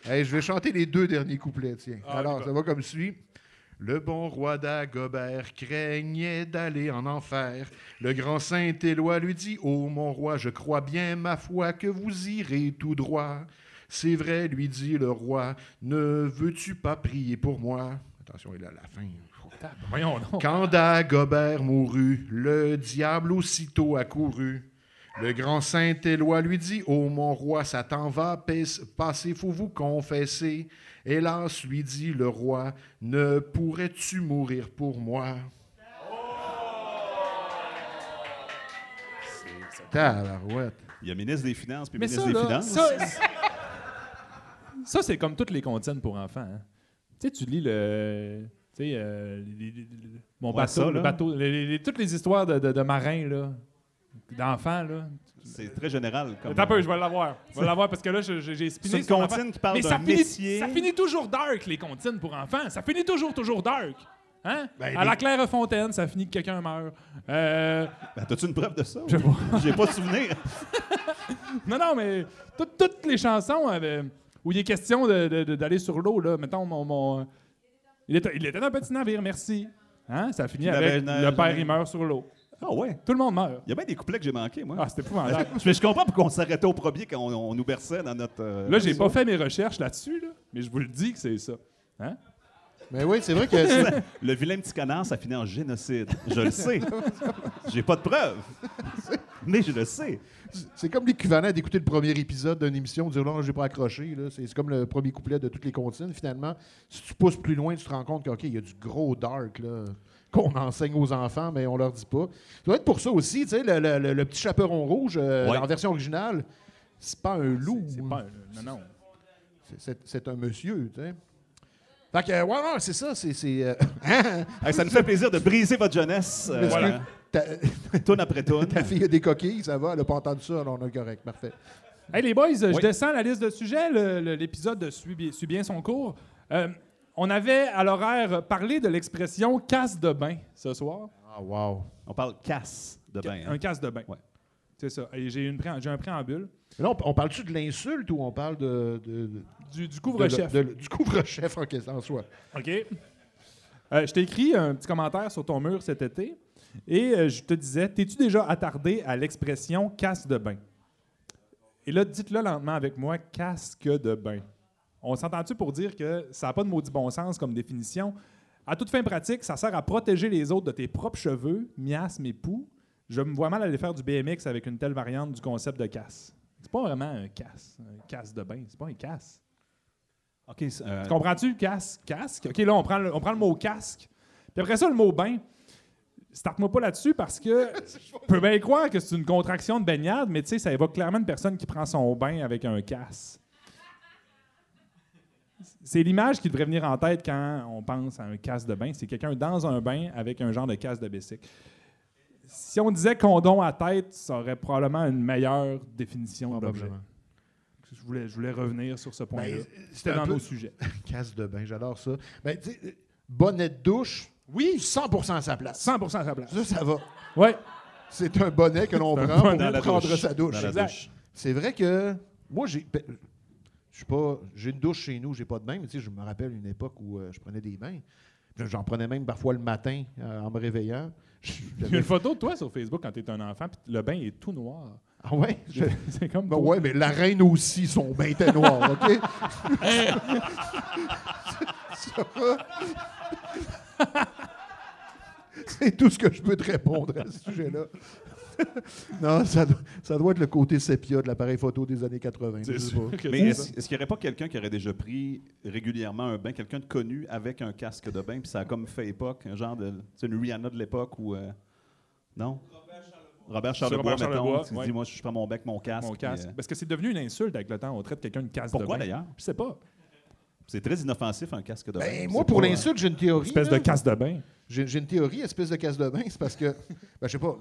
Hey, je vais chanter les deux derniers couplets, tiens. Ah, Alors, ça va comme suit. Le bon roi d'Agobert craignait d'aller en enfer. Le grand Saint-Éloi lui dit Ô mon roi, je crois bien, ma foi, que vous irez tout droit. C'est vrai, lui dit le roi, ne veux-tu pas prier pour moi Attention, il est à la fin. Voyons donc. Quand Dagobert mourut, le diable aussitôt accourut. Le grand Saint-Éloi lui dit Ô mon roi, ça t'en va passer, faut vous confesser. Hélas, lui dit le roi, ne pourrais-tu mourir pour moi Tabarouette. Il y a ministre des Finances puis Mais ministre ça, des là, Finances. ça, ça, c'est comme toutes les comptines pour enfants. hein. Tu sais, tu lis le... Tu sais, euh, mon Ouais, bateau, ça, le bateau, les- les- les- toutes les histoires de, de- de marins, là, d'enfants, là. C'est très général. Comme... Attends un peu, je vais l'avoir. Je vais l'avoir parce que là, j'ai C'est spiné une sur comptine qui parle d'un métier. ça finit toujours dark, les comptines pour enfants. Ça finit toujours, toujours dark. Hein? Ben, à les- la Claire Fontaine, ça finit que quelqu'un meurt. Euh, Ben, T'as-tu une preuve de ça? Je sais pas. J'ai pas souvenir. (laughs) non, non, mais tout- toutes les chansons avaient- où il est question de- de- de- d'aller sur l'eau, là, mettons, mon. mon- il, était, il était dans un petit navire, merci. Hein? Ça finit avec une- le père, il meurt sur l'eau. Ah ouais? Tout le monde meurt. Il y a bien des couplets que j'ai manqués, moi. Ah, c'était épouvantable. (laughs) Mais je comprends pourquoi on s'arrêtait au premier quand on, on nous berçait dans notre. euh, Là, j'ai pas fait mes recherches là-dessus, là, mais je vous le dis que c'est ça. Hein? Mais oui, c'est vrai que (laughs) Le vilain petit canard, ça finit en génocide. Je le sais. J'ai pas de preuves. Mais je le sais. c'est comme l'équivalent d'écouter le premier épisode d'une émission, dire non, j'ai pas accroché. là. C'est c'est comme le premier couplet de toutes les comptines. Finalement, si tu pousses plus loin, tu te rends compte qu'il y a du gros dark là, qu'on (laughs) enseigne aux enfants, mais on leur dit pas. Ça doit être pour ça aussi, tu sais, le, le- le- le petit chaperon rouge, euh, Ouais. en version originale, c'est pas un loup. C'est pas un- Non, non. c'est- c'est c'est un monsieur, tu sais. Fait que, ouais, ouais, c'est ça, c'est. c'est, euh, (laughs) hein? Ça nous fait plaisir de briser votre jeunesse. euh, Parce que voilà. ta, (laughs) Tourne après tourne. ta fille a des coquilles, ça va, elle n'a pas entendu ça, alors on est correct, parfait. Hey les boys, je descends la liste de sujets. Le- le- L'épisode de Suis bien son cours. Euh, on avait à l'horaire parlé de l'expression casse de bain ce soir. Ah, wow. On parle casse de bain. hein? Un casse de bain. Ouais. C'est ça. Et j'ai une pré- j'ai un préambule là, on, on parle-tu de l'insulte ou on parle de. de- de- du, couvre-chef. de- du couvre-chef en, question- en soi? OK. Euh, je t'ai écrit un petit commentaire sur ton mur cet été et euh, je te disais T'es-tu déjà attardé à l'expression casse de bain? Et là, dites-le lentement avec moi casque de bain. On s'entend-tu pour dire que ça n'a pas de maudit bon sens comme définition? À toute fin pratique, ça sert à protéger les autres de tes propres cheveux, miasmes et poux. Je me vois mal aller faire du BMX avec une telle variante du concept de casse. C'est pas vraiment un casse, un casse de bain. C'est pas un casse. OK. euh, Tu comprends-tu? Casque, casque? OK, là, on prend, le, on prend le mot casque. Puis après ça, le mot bain. Starte-moi pas là-dessus parce que (laughs) je peux bien croire que c'est une contraction de baignade, mais tu sais, ça évoque clairement une personne qui prend son bain avec un casse. C'est l'image qui devrait venir en tête quand on pense à un casse de bain. C'est quelqu'un dans un bain avec un genre de casse de bicycle. Si on disait condom à tête, ça aurait probablement une meilleure définition de l'objet. Je voulais, je voulais revenir sur ce point-là. Ben, c'est C'était un dans peu- nos sujets. (laughs) Casse de bain, j'adore ça. Ben, bonnet de douche, Oui, 100% à sa place. 100% à sa place. Ça, ça va. Oui. C'est un bonnet que l'on prend pour prendre douche. sa douche. C'est vrai que moi, j'ai. Je suis pas. J'ai une douche chez nous, j'ai pas de bain, mais tu sais, je me rappelle une époque où euh, je prenais des bains. J'en prenais même parfois le matin euh, en me réveillant. (laughs) Il y a une photo de toi sur Facebook quand tu étais un enfant, puis le bain est tout noir. Ah ouais? (laughs) Je- C'est comme Ben ouais, mais la reine aussi, son bain était noir, (laughs) OK? C'est tout ce que je peux te répondre à ce sujet-là. (laughs) non, ça doit, ça doit être le côté sépia de l'appareil photo des années 80. je C'est sais sûr que Mais est-ce qu'il n'y aurait pas quelqu'un qui aurait déjà pris régulièrement un bain, quelqu'un de connu avec un casque de bain, puis ça a comme fait époque, un genre de. C'est une Rihanna de l'époque ou. euh, non? Robert Charlebois, Robert mettons, Charlebois, qui ouais. dit Moi, je prends mon bec, mon casque. Mon casque. euh, Parce que c'est devenu une insulte avec le temps. On traite quelqu'un de casque pourquoi de bain. d'ailleurs? Je sais pas. C'est très inoffensif, un casque de bain. Ben, moi, pour l'insulte, j'ai une théorie. Espèce là. de casque de bain. J'ai une théorie, espèce de casse de bain, c'est parce que, (laughs) ben, je sais pas,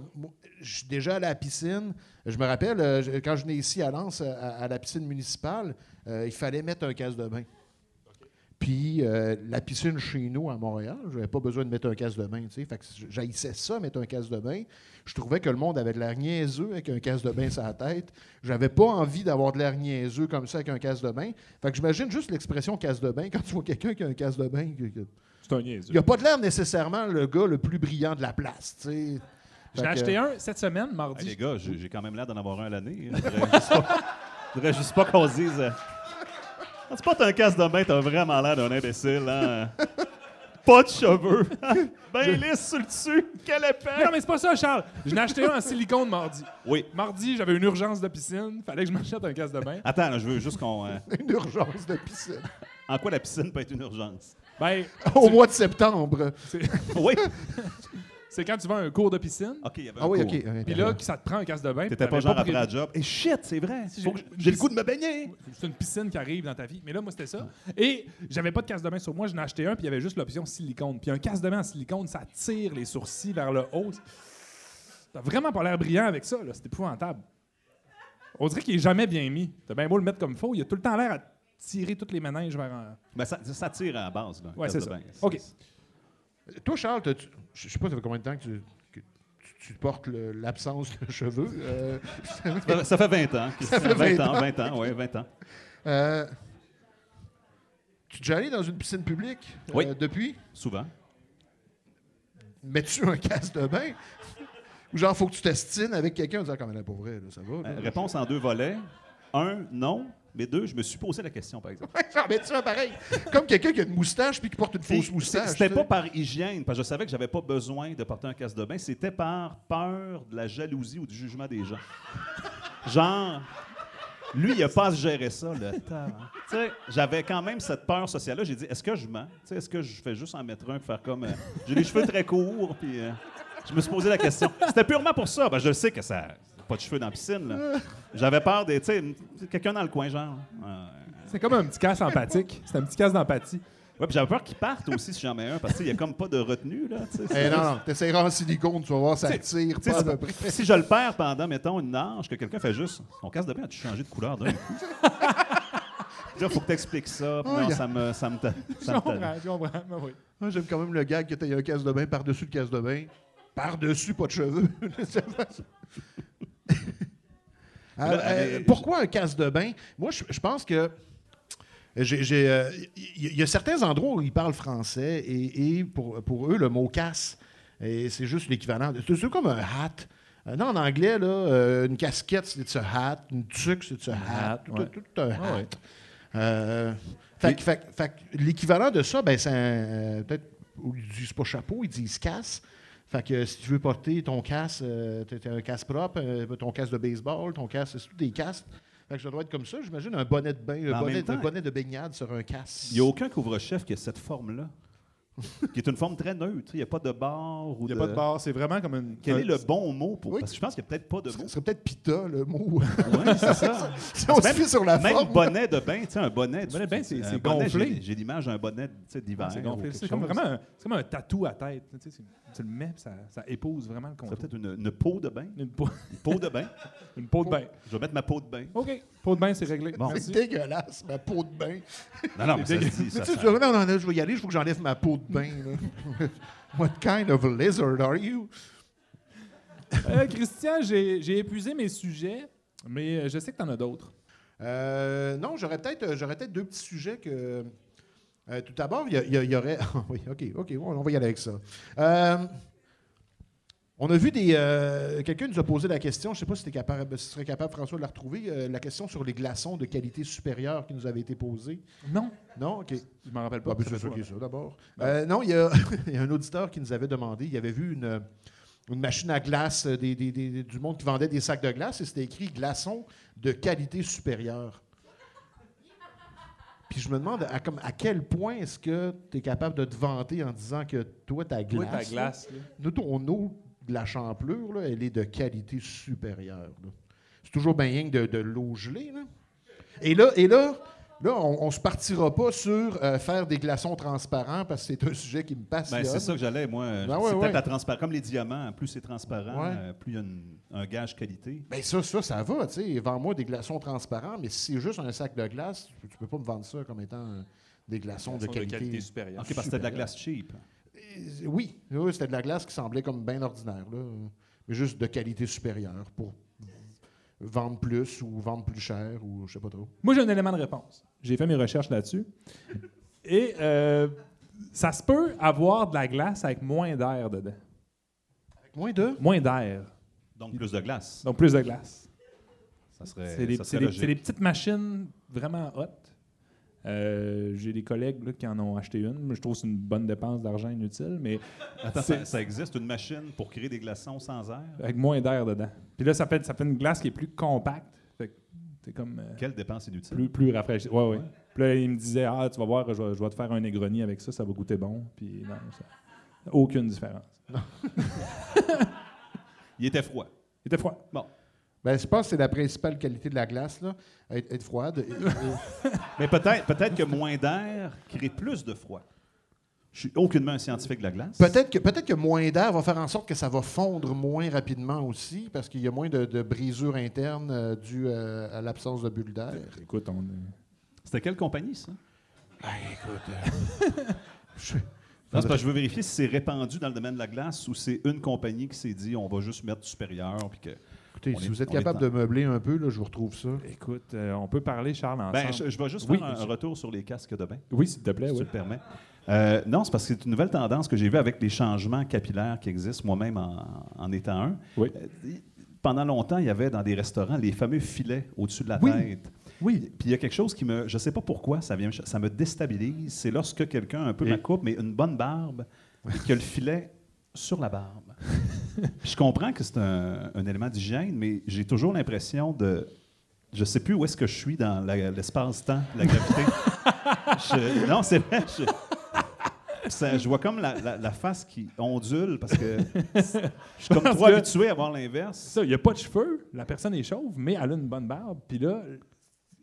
je suis déjà à la piscine. Je me rappelle, euh, quand je venais ici à Lens, à, à la piscine municipale, euh, il fallait mettre un casse de bain. Puis euh, la piscine chez nous à Montréal, je n'avais pas besoin de mettre un casse de bain. tu sais. Fait que j'haïssais ça, mettre un casse de bain. Je trouvais que le monde avait de l'air niaiseux avec un casse de bain sur la tête. J'avais pas envie d'avoir de l'air niaiseux comme ça avec un casse de bain. Fait que j'imagine juste l'expression casse de bain quand tu vois quelqu'un qui a un casse de bain. que- que- C'est un niaiseux. il n'a pas de l'air nécessairement le gars le plus brillant de la place. tu sais. J'en ai acheté un cette semaine, Hey, mardi. les gars, j'ai quand même l'air d'en avoir un à l'année. Juste pas- faudrait juste pas qu'on se dise. euh, Quand tu portes un casque de bain, t'as vraiment l'air d'un imbécile. Hein? pas de cheveux. (laughs) ben lisse sur le dessus. Quelle épée. non, mais c'est pas ça, Charles. J'en ai acheté un en silicone mardi. Oui. Mardi, j'avais une urgence de piscine. Fallait que je m'achète un casque de bain. Attends, là, je veux juste qu'on. euh, (laughs) Une urgence de piscine. En quoi la piscine peut être une urgence? Ben, (laughs) Au mois de septembre. (laughs) Oui. c'est quand tu vas à un cours de piscine. OK, il y avait un Ah oui, cours. OK. Puis là, ça te prend un casque de bain. T'étais pas genre après la job. Et shit, c'est vrai. J'ai- le goût de me baigner. C'est une piscine qui arrive dans ta vie. Mais là, moi, c'était ça. Et j'avais pas de casque de bain sur moi. J'en ai acheté un, puis il y avait juste l'option silicone. Puis un casque de bain en silicone, ça tire les sourcils vers le haut. T'as vraiment pas l'air brillant avec ça, là. C'est épouvantable. On dirait qu'il est jamais bien mis. T'as bien beau le mettre comme faux. Il a tout le temps l'air à tirer toutes les manèges vers un. Ben, ça, ça tire à la base. Là, Ouais, c'est ça. bain. OK. Toi, Charles, je sais pas, ça fait combien de temps que tu, que tu- tu portes l'absence de cheveux? Euh, Ça fait- Ça fait 20 ans. Ça fait 20 20 ans, 20 ans, oui, 20 ans. euh, tu es déjà allé dans une piscine publique euh, Oui. depuis? Souvent. Mets-tu un casque de bain? Ou genre, faut que tu t'estines avec quelqu'un en disant, comme elle est pour vrai, là, ça va? Euh, là? réponse en deux volets. Un, non. Mais deux, je me suis posé la question, par exemple. (laughs) J'en mets-tu un pareil? Comme quelqu'un qui a une moustache puis qui porte une fausse moustache. C'était pas par hygiène, parce que je savais que j'avais pas besoin de porter un casque de bain. C'était par peur de la jalousie ou du jugement des gens. Genre, lui, il a pas à se gérer ça, le temps. (laughs) Tu sais, j'avais quand même cette peur sociale-là. J'ai dit, est-ce que je mens? Tu sais, est-ce que je fais juste en mettre un pour faire comme. euh, J'ai les cheveux très courts, puis euh, je me suis posé la question. C'était purement pour ça. Ben, je le sais que ça. Pas de cheveux dans la piscine, là. J'avais peur des. Tu sais, quelqu'un dans le coin, genre. C'est comme un petit casse empathique. C'est un petit casse d'empathie. Ouais, puis j'avais peur qu'il parte aussi si j'en mets un, parce qu'il n'y a comme pas de retenue. Là, tu sais. Eh non, non, t'essayeras en silicone, tu vas voir, ça attire Tu sais, pas à c'est peu près. si je le perds pendant, mettons, une nage, que quelqu'un fait juste ton casse de bain a-tu changé de couleur d'un coup? (laughs) Là, faut que tu expliques ça. puis Oh, non, ça me, ça me, ta- Je ça me ta- comprends, je comprends. Oui. Moi, j'aime quand même le gag que t'aies un casse de bain par-dessus le casse de bain. Par-dessus, pas de cheveux. (laughs) (laughs) Euh, mais- pourquoi un casse de bain? Moi, je, je pense que. j'ai, euh, Il y, y a certains endroits où ils parlent français et, et pour, pour eux, le mot casse, c'est juste l'équivalent. de- C'est comme un hat. Euh, non, en anglais, là, euh, une casquette, c'est un hat. Une tuque, c'est un hat. hat, Tout, ouais. tout- tout un Ah hat. ouais. Euh, fait, l'équivalent de ça, ben, c'est euh, peut-être, ils disent pas chapeau, ils disent casse. Fait que si tu veux porter ton casse, euh, un casse propre, euh, ton casse de baseball, ton casse, c'est tout des casques. Fait que ça doit être comme ça. J'imagine un bonnet de bain, un bonnet, temps- un bonnet de baignade sur un casse. Il n'y a aucun couvre-chef qui a cette forme-là, (laughs) qui est une forme très neutre. Il n'y a pas de barre ou Il n'y a pas de barre. C'est vraiment comme une. Quel est le bon mot pour. Oui. Parce que je pense qu'il n'y a peut-être pas de Ce mot. serait, ce serait peut-être pita, le mot. Oui, c'est ça. (laughs) si on se Même- fie sur la Même forme. bonnet de bain, tu sais, un bonnet. bonnet de bain, c'est- c'est gonflé. j'ai- l'image d'un bonnet tu sais, d'hiver. C'est gonflé. C'est comme vraiment un, c'est comme un tatou à tête. Tu, sais, c'est- tu le mets, ça, ça épouse vraiment le C'est contour. peut-être une, une peau de bain. Une peau, Une peau de bain. (laughs) une peau de bain. Je vais mettre ma peau de bain. OK. Peau de bain, c'est réglé. Bon. C'est dégueulasse, ma peau de bain. Non, non, mais ça, se dit, ça dis, non, non, non, je vais y aller, il faut que j'enlève ma peau de bain. là. (laughs) What kind of lizard are you? Euh, Christian, j'ai j'ai épuisé mes sujets, mais euh, je sais que tu en as d'autres. Euh, non, j'aurais peut-être j'aurais peut-être deux petits sujets que. euh, tout d'abord, il y, y aurait. (laughs) oui, OK, OK, on va y aller avec ça. Euh, on a vu des. euh, Quelqu'un nous a posé la question, je ne sais pas si tu capable, si tu serais capable, François, de la retrouver, euh, la question sur les glaçons de qualité supérieure qui nous avait été posée. Non. Non, OK. Je m'en rappelle pas. Ah, ben, Ça ça, d'abord. Euh, non, il y, a, (laughs) il y a un auditeur qui nous avait demandé, il avait vu une, une machine à glace euh, des, des- des- du monde qui vendait des sacs de glace et c'était écrit glaçons de qualité supérieure. Puis je me demande à, comme, à quel point est-ce que tu es capable de te vanter en disant que toi, ta glace, Toi, ta glace. là. nous, eau de la champlure, là, elle est de qualité supérieure. C'est toujours bien rien que de, de l'eau gelée. Là. Et là, et là, là on ne se partira pas sur euh, faire des glaçons transparents parce que c'est un sujet qui me passionne. Ben, c'est ça que j'allais, moi. Ben c'est ouais, peut-être ouais. la transparence. Comme les diamants, plus c'est transparent, Ouais. euh, plus il y a une- un gage qualité. Ben ça, ça, ça va, tu sais. Vends-moi des glaçons transparents, mais si c'est juste un sac de glace, tu, peux pas me vendre ça comme étant des glaçons de qualité. supérieure. OK, parce que c'était de la glace cheap. Oui, oui, c'était de la glace qui semblait comme bien ordinaire, là, mais juste de qualité supérieure pour vendre plus ou vendre plus cher ou je sais pas trop. Moi, j'ai un élément de réponse. J'ai fait mes recherches là-dessus. Et euh, ça se peut avoir de la glace avec moins d'air dedans. Avec moins de? Moins d'air. Donc, plus de glace. Donc, plus de glace. Ça serait, C'est des, ça c'est serait des- logique. c'est des petites machines vraiment hot. Euh, J'ai des collègues là, qui en ont acheté une. Je trouve que c'est une bonne dépense d'argent inutile, mais Attends, ça, ça existe une machine pour créer des glaçons sans air? avec moins d'air dedans. Puis là, ça fait, ça fait une glace qui est plus compacte. Fait que c'est comme euh, Quelle dépense inutile? plus, plus rafraîchi. Ouais, ouais. Puis là, il me disait Ah, tu vas voir, je vais, je vais te faire un Negroni avec ça, ça va goûter bon. Puis non, ça, aucune différence. (laughs) Il était froid. Il était froid. Bon. Ben, je pense que c'est la principale qualité de la glace, là, être, être froide. (laughs) Mais peut-être peut que moins d'air crée plus de froid. Je suis aucunement un scientifique de la glace. Peut-être que, peut que moins d'air va faire en sorte que ça va fondre moins rapidement aussi, parce qu'il y a moins de, de brisures internes euh, dues euh, à l'absence de bulles d'air. Écoute, on C'était quelle compagnie, ça? Ah, écoute. euh, (laughs) je- Non, c'est parce que je veux vérifier si c'est répandu dans le domaine de la glace ou c'est une compagnie qui s'est dit on va juste mettre du supérieur. Puis que... écoutez, On si est- vous êtes capable dans- de meubler un peu, là, je vous retrouve ça. Écoute, euh, on peut parler, Charles, ensemble. Ben, je, je vais juste Oui, faire un, je- retour sur les casques de bain, Oui, s'il te plaît, si oui. tu le permets. Euh, non, c'est parce que c'est une nouvelle tendance que j'ai vue avec les changements capillaires qui existent, moi-même en, en étant un. Oui. Euh, pendant longtemps, il y avait dans des restaurants les fameux filets au-dessus de la Oui. tête. Oui. Puis il y a quelque chose qui me, je sais pas pourquoi, ça vient, ça me déstabilise. C'est lorsque quelqu'un un peu Et- ma coupe, mais une bonne barbe, y a le filet sur la barbe. (laughs) je comprends que c'est un, un élément d'hygiène, mais j'ai toujours l'impression de, je sais plus où est-ce que je suis dans l'espace-temps, la gravité. (laughs) Je- non, c'est vrai. Je, ça- je vois comme la, la- la face qui ondule parce que je suis comme trop habitué à voir l'inverse. Ça, il n'y a pas de cheveux, la personne est chauve, mais elle a une bonne barbe. Puis là,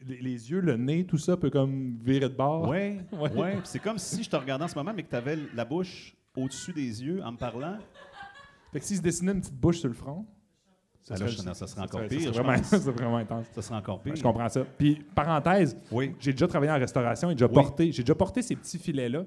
les, les yeux, le nez, tout ça peut comme virer de bord. Ouais, (laughs) Ouais. ouais. Puis C'est comme si je te regardais en ce moment, mais que tu avais la bouche au-dessus des yeux en me parlant. Fait que s'il se dessinait une petite bouche sur le front, ça serait encore ça pire, serait vraiment, (laughs) ça serait vraiment intense. Ça serait encore pire. Je comprends ça. Puis, parenthèse, Oui. j'ai déjà travaillé en restauration et déjà Oui. porté, j'ai déjà porté ces petits filets-là.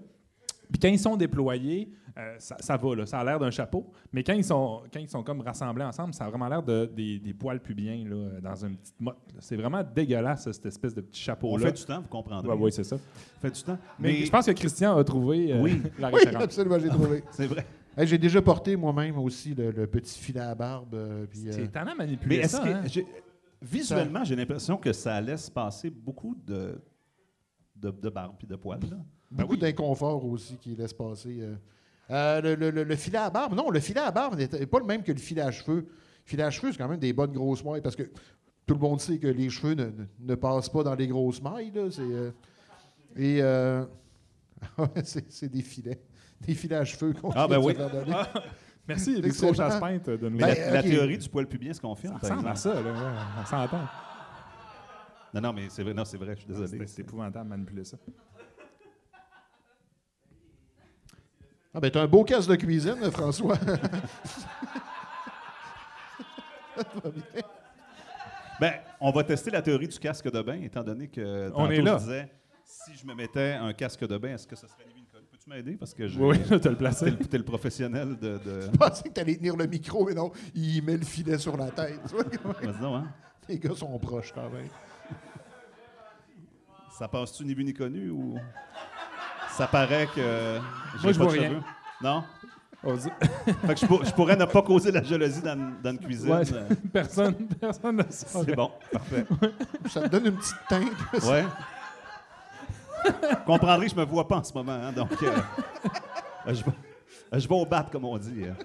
Puis quand ils sont déployés, euh, ça, ça va, là, ça a l'air d'un chapeau. Mais quand ils sont, quand ils sont comme rassemblés ensemble, ça a vraiment l'air de, des, des poils pubiens là, dans une petite motte. C'est vraiment dégueulasse, cette espèce de petit On chapeau-là. fait du temps, vous comprendrez. Ouais, c'est ça. On fait du temps. Mais, Mais, je pense que Christian a trouvé euh, Oui. la Oui, référence. absolument, j'ai trouvé. (laughs) c'est vrai. Hey, j'ai déjà porté moi-même aussi le, le petit filet à barbe. euh, C'est étonnant à Mais manipuler est-ce ça. que hein? visuellement, j'ai l'impression que ça laisse passer beaucoup de de, de barbe puis de poils. là. beaucoup d'inconfort aussi qui laisse passer. euh. Euh, le, le- le- le filet à barbe, non, le filet à barbe n'est pas le même que le filet à cheveux. Le filet à cheveux, c'est quand même des bonnes grosses mailles parce que tout le monde sait que les cheveux ne, ne- ne passent pas dans les grosses mailles. là, c'est, euh, et euh, (laughs) c'est, des filets. Des filets à cheveux qu'on Ah, ben oui. donner. Merci, excellent. Chasse-Peinte, de nous Ben, la, la théorie du poil pubien se confirme. Ça ressemble à ça, là, ouais, on s'entend. Non, non, mais c'est vrai, non, c'est vrai, je suis désolé. C'est c'est épouvantable de manipuler ça. Ah, ben, t'as un beau casque de cuisine, François. (laughs) Ben, on va tester la théorie du casque de bain, étant donné que On est là. je disais, si je me mettais un casque de bain, est-ce que ça serait Louis Nicole? Peux-tu m'aider? Parce que je, Oui, je vais te le t'es, le- t'es le professionnel de... de... Je pensais que t'allais tenir le micro, mais non, il met le filet sur la tête. (laughs) Vas-y donc, hein? Les gars sont proches quand même. Ça passe-tu ni vu ni connu ou... Ça paraît que j'ai Moi, je pas vois de rien. cheveux? Non? (laughs) Fait que je, pour- je pourrais ne pas causer la jalousie dans, dans une cuisine. Ouais. euh, (laughs) personne, personne ne saurait. C'est bon, parfait. (laughs) Ça te donne une petite teinte. Ouais. Comprendrez que je me vois pas en ce moment, hein, donc euh, je, vais, je vais au bat, comme on dit. hein.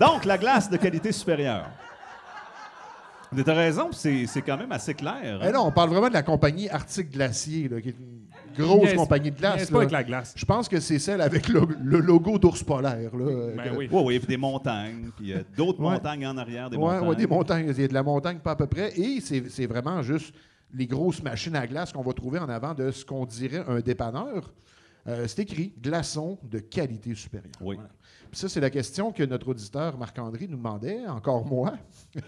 Donc, la glace de qualité supérieure. Mais t'as raison, c'est quand même assez clair. hein. Eh non, on parle vraiment de la compagnie Arctic Glacier, là, qui est une grosse compagnie de glace. pas avec la glace. Je pense que c'est celle avec le, le logo d'ours polaire. Là, Ben que- oui. Oui, oui, puis des montagnes, puis euh, d'autres Ouais. montagnes en arrière, des Ouais, montagnes. ouais, des montagnes. Il y a de la montagne, pas à peu près. Et c'est c'est vraiment juste les grosses machines à glace qu'on va trouver en avant de ce qu'on dirait un dépanneur. Euh, c'est écrit glaçons de qualité supérieure. Oui. Voilà. Puis ça, c'est la question que notre auditeur Marc-André nous demandait, encore moi. (laughs)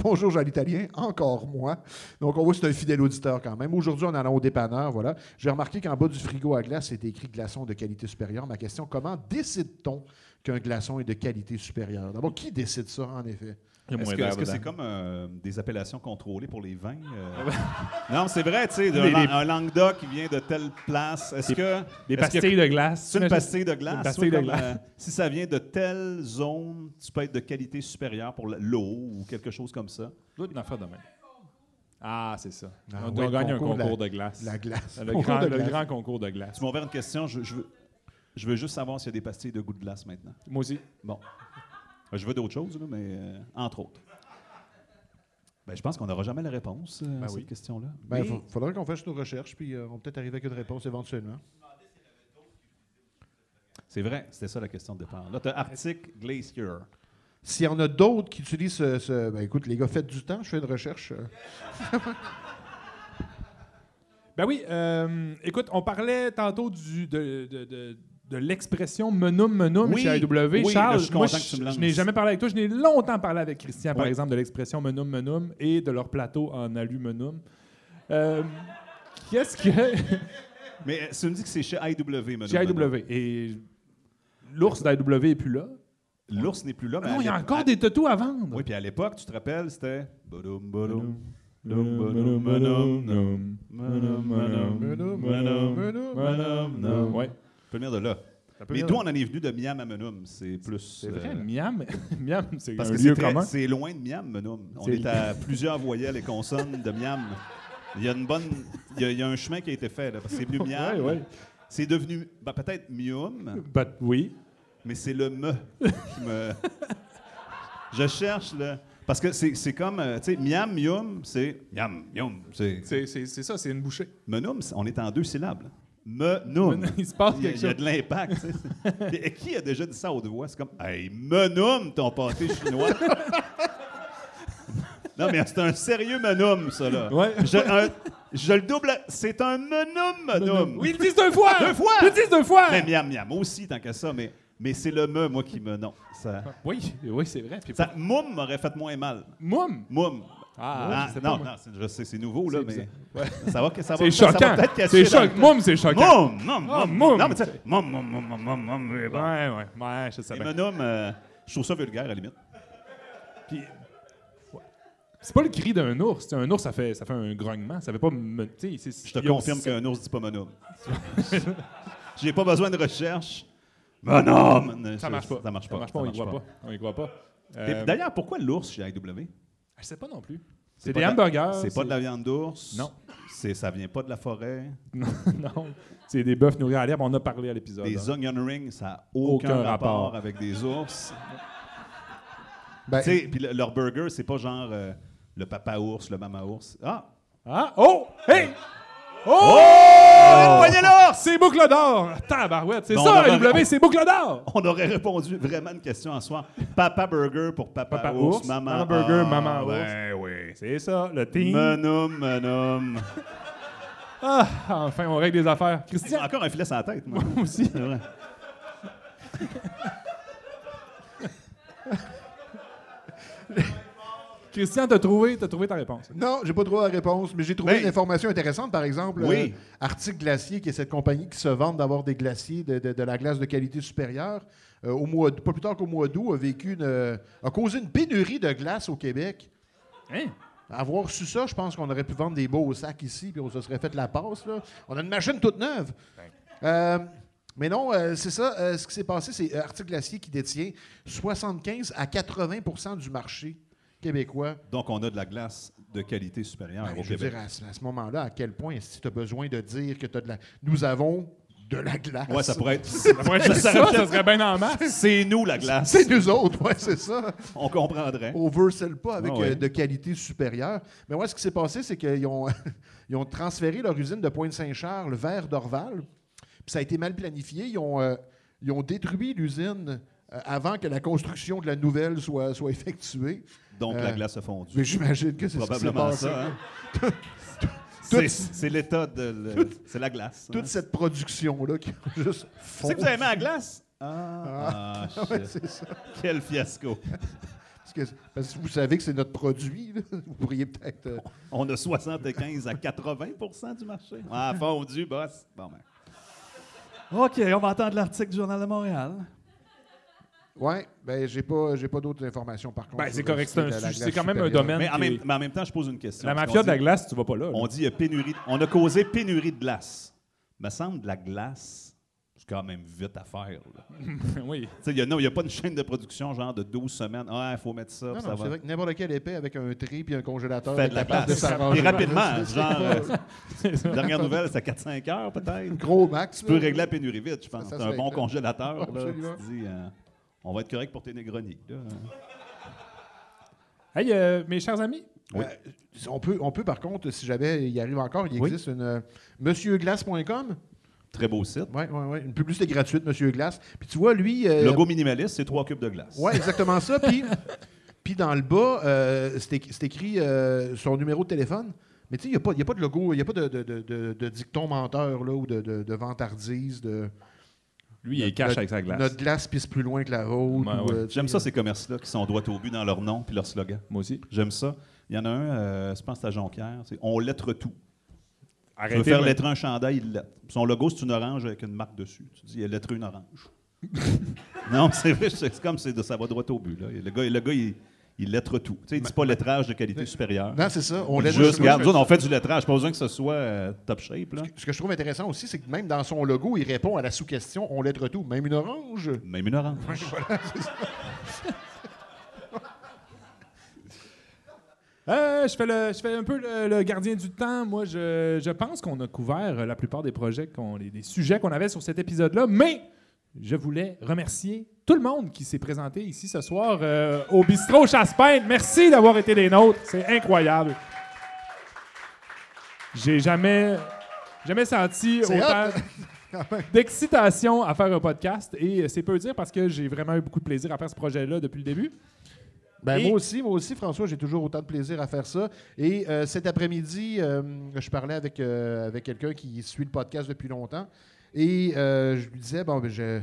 Bonjour Jean l'Italien, encore moi. Donc, on voit que c'est un fidèle auditeur quand même. Aujourd'hui, en allant au dépanneur, voilà. J'ai remarqué qu'en bas du frigo à glace, c'était écrit glaçon de qualité supérieure. Ma question, comment décide-t-on qu'un glaçon est de qualité supérieure? D'abord, qui décide ça, en effet? Est-ce moins que est-ce que c'est comme euh, des appellations contrôlées pour les vins? euh? (laughs) non, c'est vrai, tu sais, (laughs) de- Les- les- un Languedoc qui vient de telle place. Est-ce que. Des est-ce que- pastilles de glace. C'est une pastille de glace. Une pastille soit de comme, glace. euh, si ça vient de telle zone, tu peux être de qualité supérieure pour l'eau ou quelque chose comme ça. Doit être une affaire de même. Ah, c'est ça. Ah, on ouais, gagne un concours de concours la- de glace. La glace. Le, grand, de le glace. grand concours de glace. Tu m'as ouvert une question. Je, je veux, je veux juste savoir s'il y a des pastilles de goût de glace maintenant. Moi aussi. Bon. Euh, Je veux d'autres choses, là, mais euh, entre autres. Ben, je pense qu'on n'aura jamais la réponse euh, à Ben cette oui. question-là. Ben, Mais- il faudrait qu'on fasse nos recherches, puis euh, on va peut-être arriver avec une réponse éventuellement. C'est vrai, c'était ça la question de départ. Là, tu as Arctic Glacier. S'il y en a d'autres qui utilisent ce, ce- Ben écoute, les gars, faites du temps, je fais une recherche. Ben oui, euh, écoute, on parlait tantôt du, de, de, de, de l'expression menum menum Oui, chez AEW. oui, Charles, je moi, n'ai jamais parlé avec toi. Je n'ai longtemps parlé avec Christian, par Oui. exemple, de l'expression menum menum et de leur plateau en aluminum. Euh, Qu'est-ce que. Mais euh, tu me dis que c'est chez IW, maintenant. chez AEW. Et l'ours d'AEW n'est plus là. L'ours n'est plus là, mais. Ah non, il y a encore des tatous à vendre. Oui, puis à l'époque, tu te rappelles, c'était. Badum, badum. Ouais. Peut venir de là. Mais d'où on en est venu de Miam à Menum? C'est plus. C'est vrai, euh, Miam, (laughs) Miam c'est un lieu très- commun. c'est loin de Miam, Menum. On est à (laughs) plusieurs voyelles et consonnes de Miam. Il y a une bonne. Il y a, il y a un chemin qui a été fait, là, parce que c'est venu Miam. Ouais, ouais. C'est devenu ben, peut-être Mium, But oui. mais c'est le me qui me. (laughs) Je cherche, là. Parce que c'est comme, euh, tu sais, miam, mium, c'est miam, mium. C'est ça, c'est une bouchée. menum, on est en deux syllabes. Là. Menum. Il se passe quelque il y a chose. de l'impact. (laughs) qui a déjà dit ça à haute voix? C'est comme, hey, menum ton pâté chinois. (laughs) Non, mais c'est un sérieux menum, ça, là. Ouais. Je, un- je le double. C'est un menum, menum. Oui, ils le disent deux fois! Deux fois! Ils le disent deux fois! Mais miam, miam aussi, tant que ça, mais, mais c'est le me, moi, qui me. Non. Ça, Oui, oui, c'est vrai. Puis, ça moum m'aurait fait moins mal. Moum! Moum. Ah, Ah, non, c'est- je sais, c'est nouveau, là, mais. Ça va, que ça va C'est choquant. C'est choquant. Moum, c'est choquant. Moum, moum, Ah, moum. moum. Non, mais tu sais, moum, moum, moum, moum, moum, moum. Ouais, ouais, ouais, je sais bien. menums, euh, je trouve ça vulgaire, à la limite. Puis, ouais. C'est pas le cri d'un ours. T'sais, un ours, ça fait, ça fait un grognement. Ça fait pas. Je te confirme qu'un ours dit pas menum. (laughs) J'ai pas besoin de recherche. Menum! Ça marche pas. Ça marche pas. Ça marche pas, on y croit pas. On y croit pas. D'ailleurs, pourquoi l'ours chez IW? Je sais pas non plus. C'est des hamburgers. C'est pas de la viande d'ours. Non. C'est, ça vient pas de la forêt. (laughs) non. C'est des bœufs nourris à l'herbe. On a parlé à l'épisode. Des hein. onion rings, ça n'a aucun, Aucun rapport. rapport. avec des ours. (laughs) Ben, Tu sais, puis le- leur burger, c'est pas genre euh, le papa ours, le maman ours. Ah! Ah! Oh! Hey! Oh! Oh! Poignée l'ours! C'est boucle d'or! Tabarouette! C'est ça, on aurait- W, c'est boucle d'or! On aurait répondu vraiment une question en soi. Papa burger pour papa, Papa ours, ours, maman, maman burger, maman ours. ben oui. C'est ça, le team. Menum, menum. (laughs) Ah, enfin, on règle des affaires. Christian, Encore un filet sur la tête, moi. (laughs) moi aussi. C'est vrai. (laughs) Christian, t'as trouvé, t'as trouvé ta réponse. Non, j'ai pas trouvé la réponse, mais j'ai trouvé Ben- une information intéressante, par exemple. Oui. euh, Arctic Glacier, qui est cette compagnie qui se vante d'avoir des glaciers de, de- de la glace de qualité supérieure, euh, au mois, pas plus tard qu'au mois d'août, a vécu une, euh, a causé une pénurie de glace au Québec. Hein? Avoir su ça, je pense qu'on aurait pu vendre des beaux sacs ici, puis on se serait fait la passe. Là. On a une machine toute neuve. Euh, mais non, euh, c'est ça. euh, ce qui s'est passé, c'est Arctic Glacier qui détient 75 à 80% du marché québécois. Donc, on a de la glace de qualité supérieure Ben, au je veux dire, à ce, à ce moment-là, à quel point que tu as besoin de dire que tu as de la. Nous avons de la glace. Ouais, ça pourrait être. (laughs) Ça pourrait être ça, ça serait bien en masse. C'est nous la glace. C'est nous autres, ouais, c'est ça. On comprendrait. Oversell pas avec Ah ouais. euh, de qualité supérieure. Mais ouais, ce qui s'est passé, c'est qu'ils ont, (laughs) ils ont transféré leur usine de Pointe-Saint-Charles vers Dorval. Puis ça a été mal planifié. Ils ont, euh, ils ont détruit l'usine euh, avant que la construction de la nouvelle soit, soit effectuée. Donc, Euh, la glace a fondu. Mais j'imagine que c'est ce qui s'est Probablement passé. ça. hein. (laughs) C'est c'est l'état de. C'est la glace. hein. Toute cette production-là qui a juste Tu sais que vous avez mis la glace? Ah, ah, (laughs) shit. c'est ça. Quel fiasco. Parce que, parce que vous savez que c'est notre produit. là. (laughs) Vous pourriez peut-être. euh, On a 75 à 80% du marché. Ah, fondu, boss. Bon, ben. OK, on va entendre l'article du Journal de Montréal. Ouais, ben j'ai pas, j'ai pas d'autres informations par contre. Ben, c'est correct, ce c'est c'est quand même un domaine. Mais en, même, est- mais en même temps, je pose une question. La mafia de la glace, tu vas pas là. là. On dit il y a pénurie. On a causé pénurie de glace. Me semble de la glace, c'est quand même vite à faire. là. (laughs) oui. Tu sais, il y a- non, il n'y a pas une chaîne de production genre de 12 semaines. Ah, il faut mettre ça, Non, puis non, ça c'est va. vrai que n'importe quel épée avec un tri puis un congélateur Fait de la de glace. Puis rapidement, (laughs) C'est genre, euh, dernière nouvelle, c'est à 4-5 heures peut-être. Gros max. Tu peux régler la pénurie vite, je pense. Ça, ça T'as se un bon congélateur. Là, Absolument. tu te dis, euh, on va être correct pour tes négronies. Hey, euh, mes chers amis, Oui. Euh, on, peut, on peut, par contre, si jamais il arrive encore, il Oui. existe une euh, monsieurglace.com. Très beau site. Oui, oui, oui. Une publicité gratuite, Monsieur Glace. Puis tu vois, lui. euh, Logo minimaliste, c'est 3 cubes de glace. Oui, exactement ça. Puis, (laughs) puis dans le bas, euh, c'est éc- c'est écrit euh, son numéro de téléphone. Mais tu sais, il n'y a, pas- il y a pas de logo, il n'y a pas de, de- de- de- de dicton menteur là, ou de, de, de vantardise. De, lui, il est Notre- cash avec sa glace. Notre glace pisse plus loin que la ou, ouais. euh, J'aime ça, ces commerces-là qui sont droits au but dans leur nom puis leur slogan. Moi aussi. J'aime ça. Il y en a un, euh, je pense que c'est à Jonquière, c'est On lettre tout. Tu veux Arrêtez faire de- lettrer un chandail, il lettre. Son logo, c'est une orange avec une marque dessus. Tu dis, il a lettré une orange. (laughs) non, c'est vrai, c'est comme c'est de ça va droit au but. Là. Le gars, le gars il, il lettre tout. Tu sais, il dit pas lettrage de qualité supérieure. Non, c'est ça. On lettre- Juste, regarde, on fait du lettrage. Pas besoin que ce soit euh, top shape. Là. Ce que je trouve intéressant aussi, c'est que même dans son logo, il répond à la sous-question on lettre tout, même une orange. Même une orange. (laughs) Euh, je, fais le, je fais un peu le, le gardien du temps. Moi, je, je pense qu'on a couvert euh, la plupart des projets, qu'on, les, sujets qu'on avait sur cet épisode-là, mais je voulais remercier tout le monde qui s'est présenté ici ce soir euh, au bistrot Chasse-Pinte. Merci d'avoir été des nôtres. C'est incroyable. J'ai jamais, jamais senti autant hot. (laughs) d'excitation à faire un podcast et c'est peu dire parce que j'ai vraiment eu beaucoup de plaisir à faire ce projet-là depuis le début. Ben, Moi aussi, moi aussi, François, j'ai toujours autant de plaisir à faire ça. Et euh, cet après-midi, euh, je parlais avec, avec quelqu'un qui suit le podcast depuis longtemps. Et je lui disais, bon, ben, je-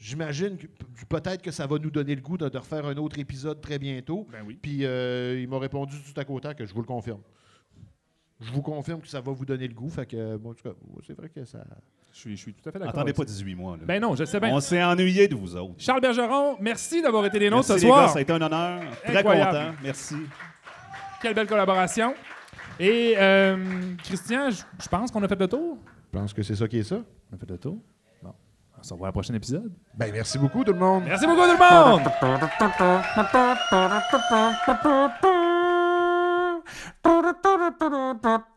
j'imagine que peut-être que ça va nous donner le goût de, de refaire un autre épisode très bientôt. Ben oui. Puis euh, il m'a répondu tout à côté que je vous le confirme. Je vous confirme que ça va vous donner le goût. Fait que, bon, en tout cas, c'est vrai que ça. Je suis, je suis tout à fait d'accord. Attendez pas ça. 18 mois. Là. Ben non, je sais bien. On s'est ennuyé de vous autres. Charles Bergeron, merci d'avoir été les nôtres ce les soir. gars, ça a été un honneur. Très Incroyable. content. Merci. Quelle belle collaboration. Et euh, Christian, je pense qu'on a fait le tour? Je pense que c'est ça qui est ça. On a fait le tour. On se revoit à un prochain épisode. Ben, merci beaucoup, tout le monde. Merci beaucoup tout le monde! (laughs)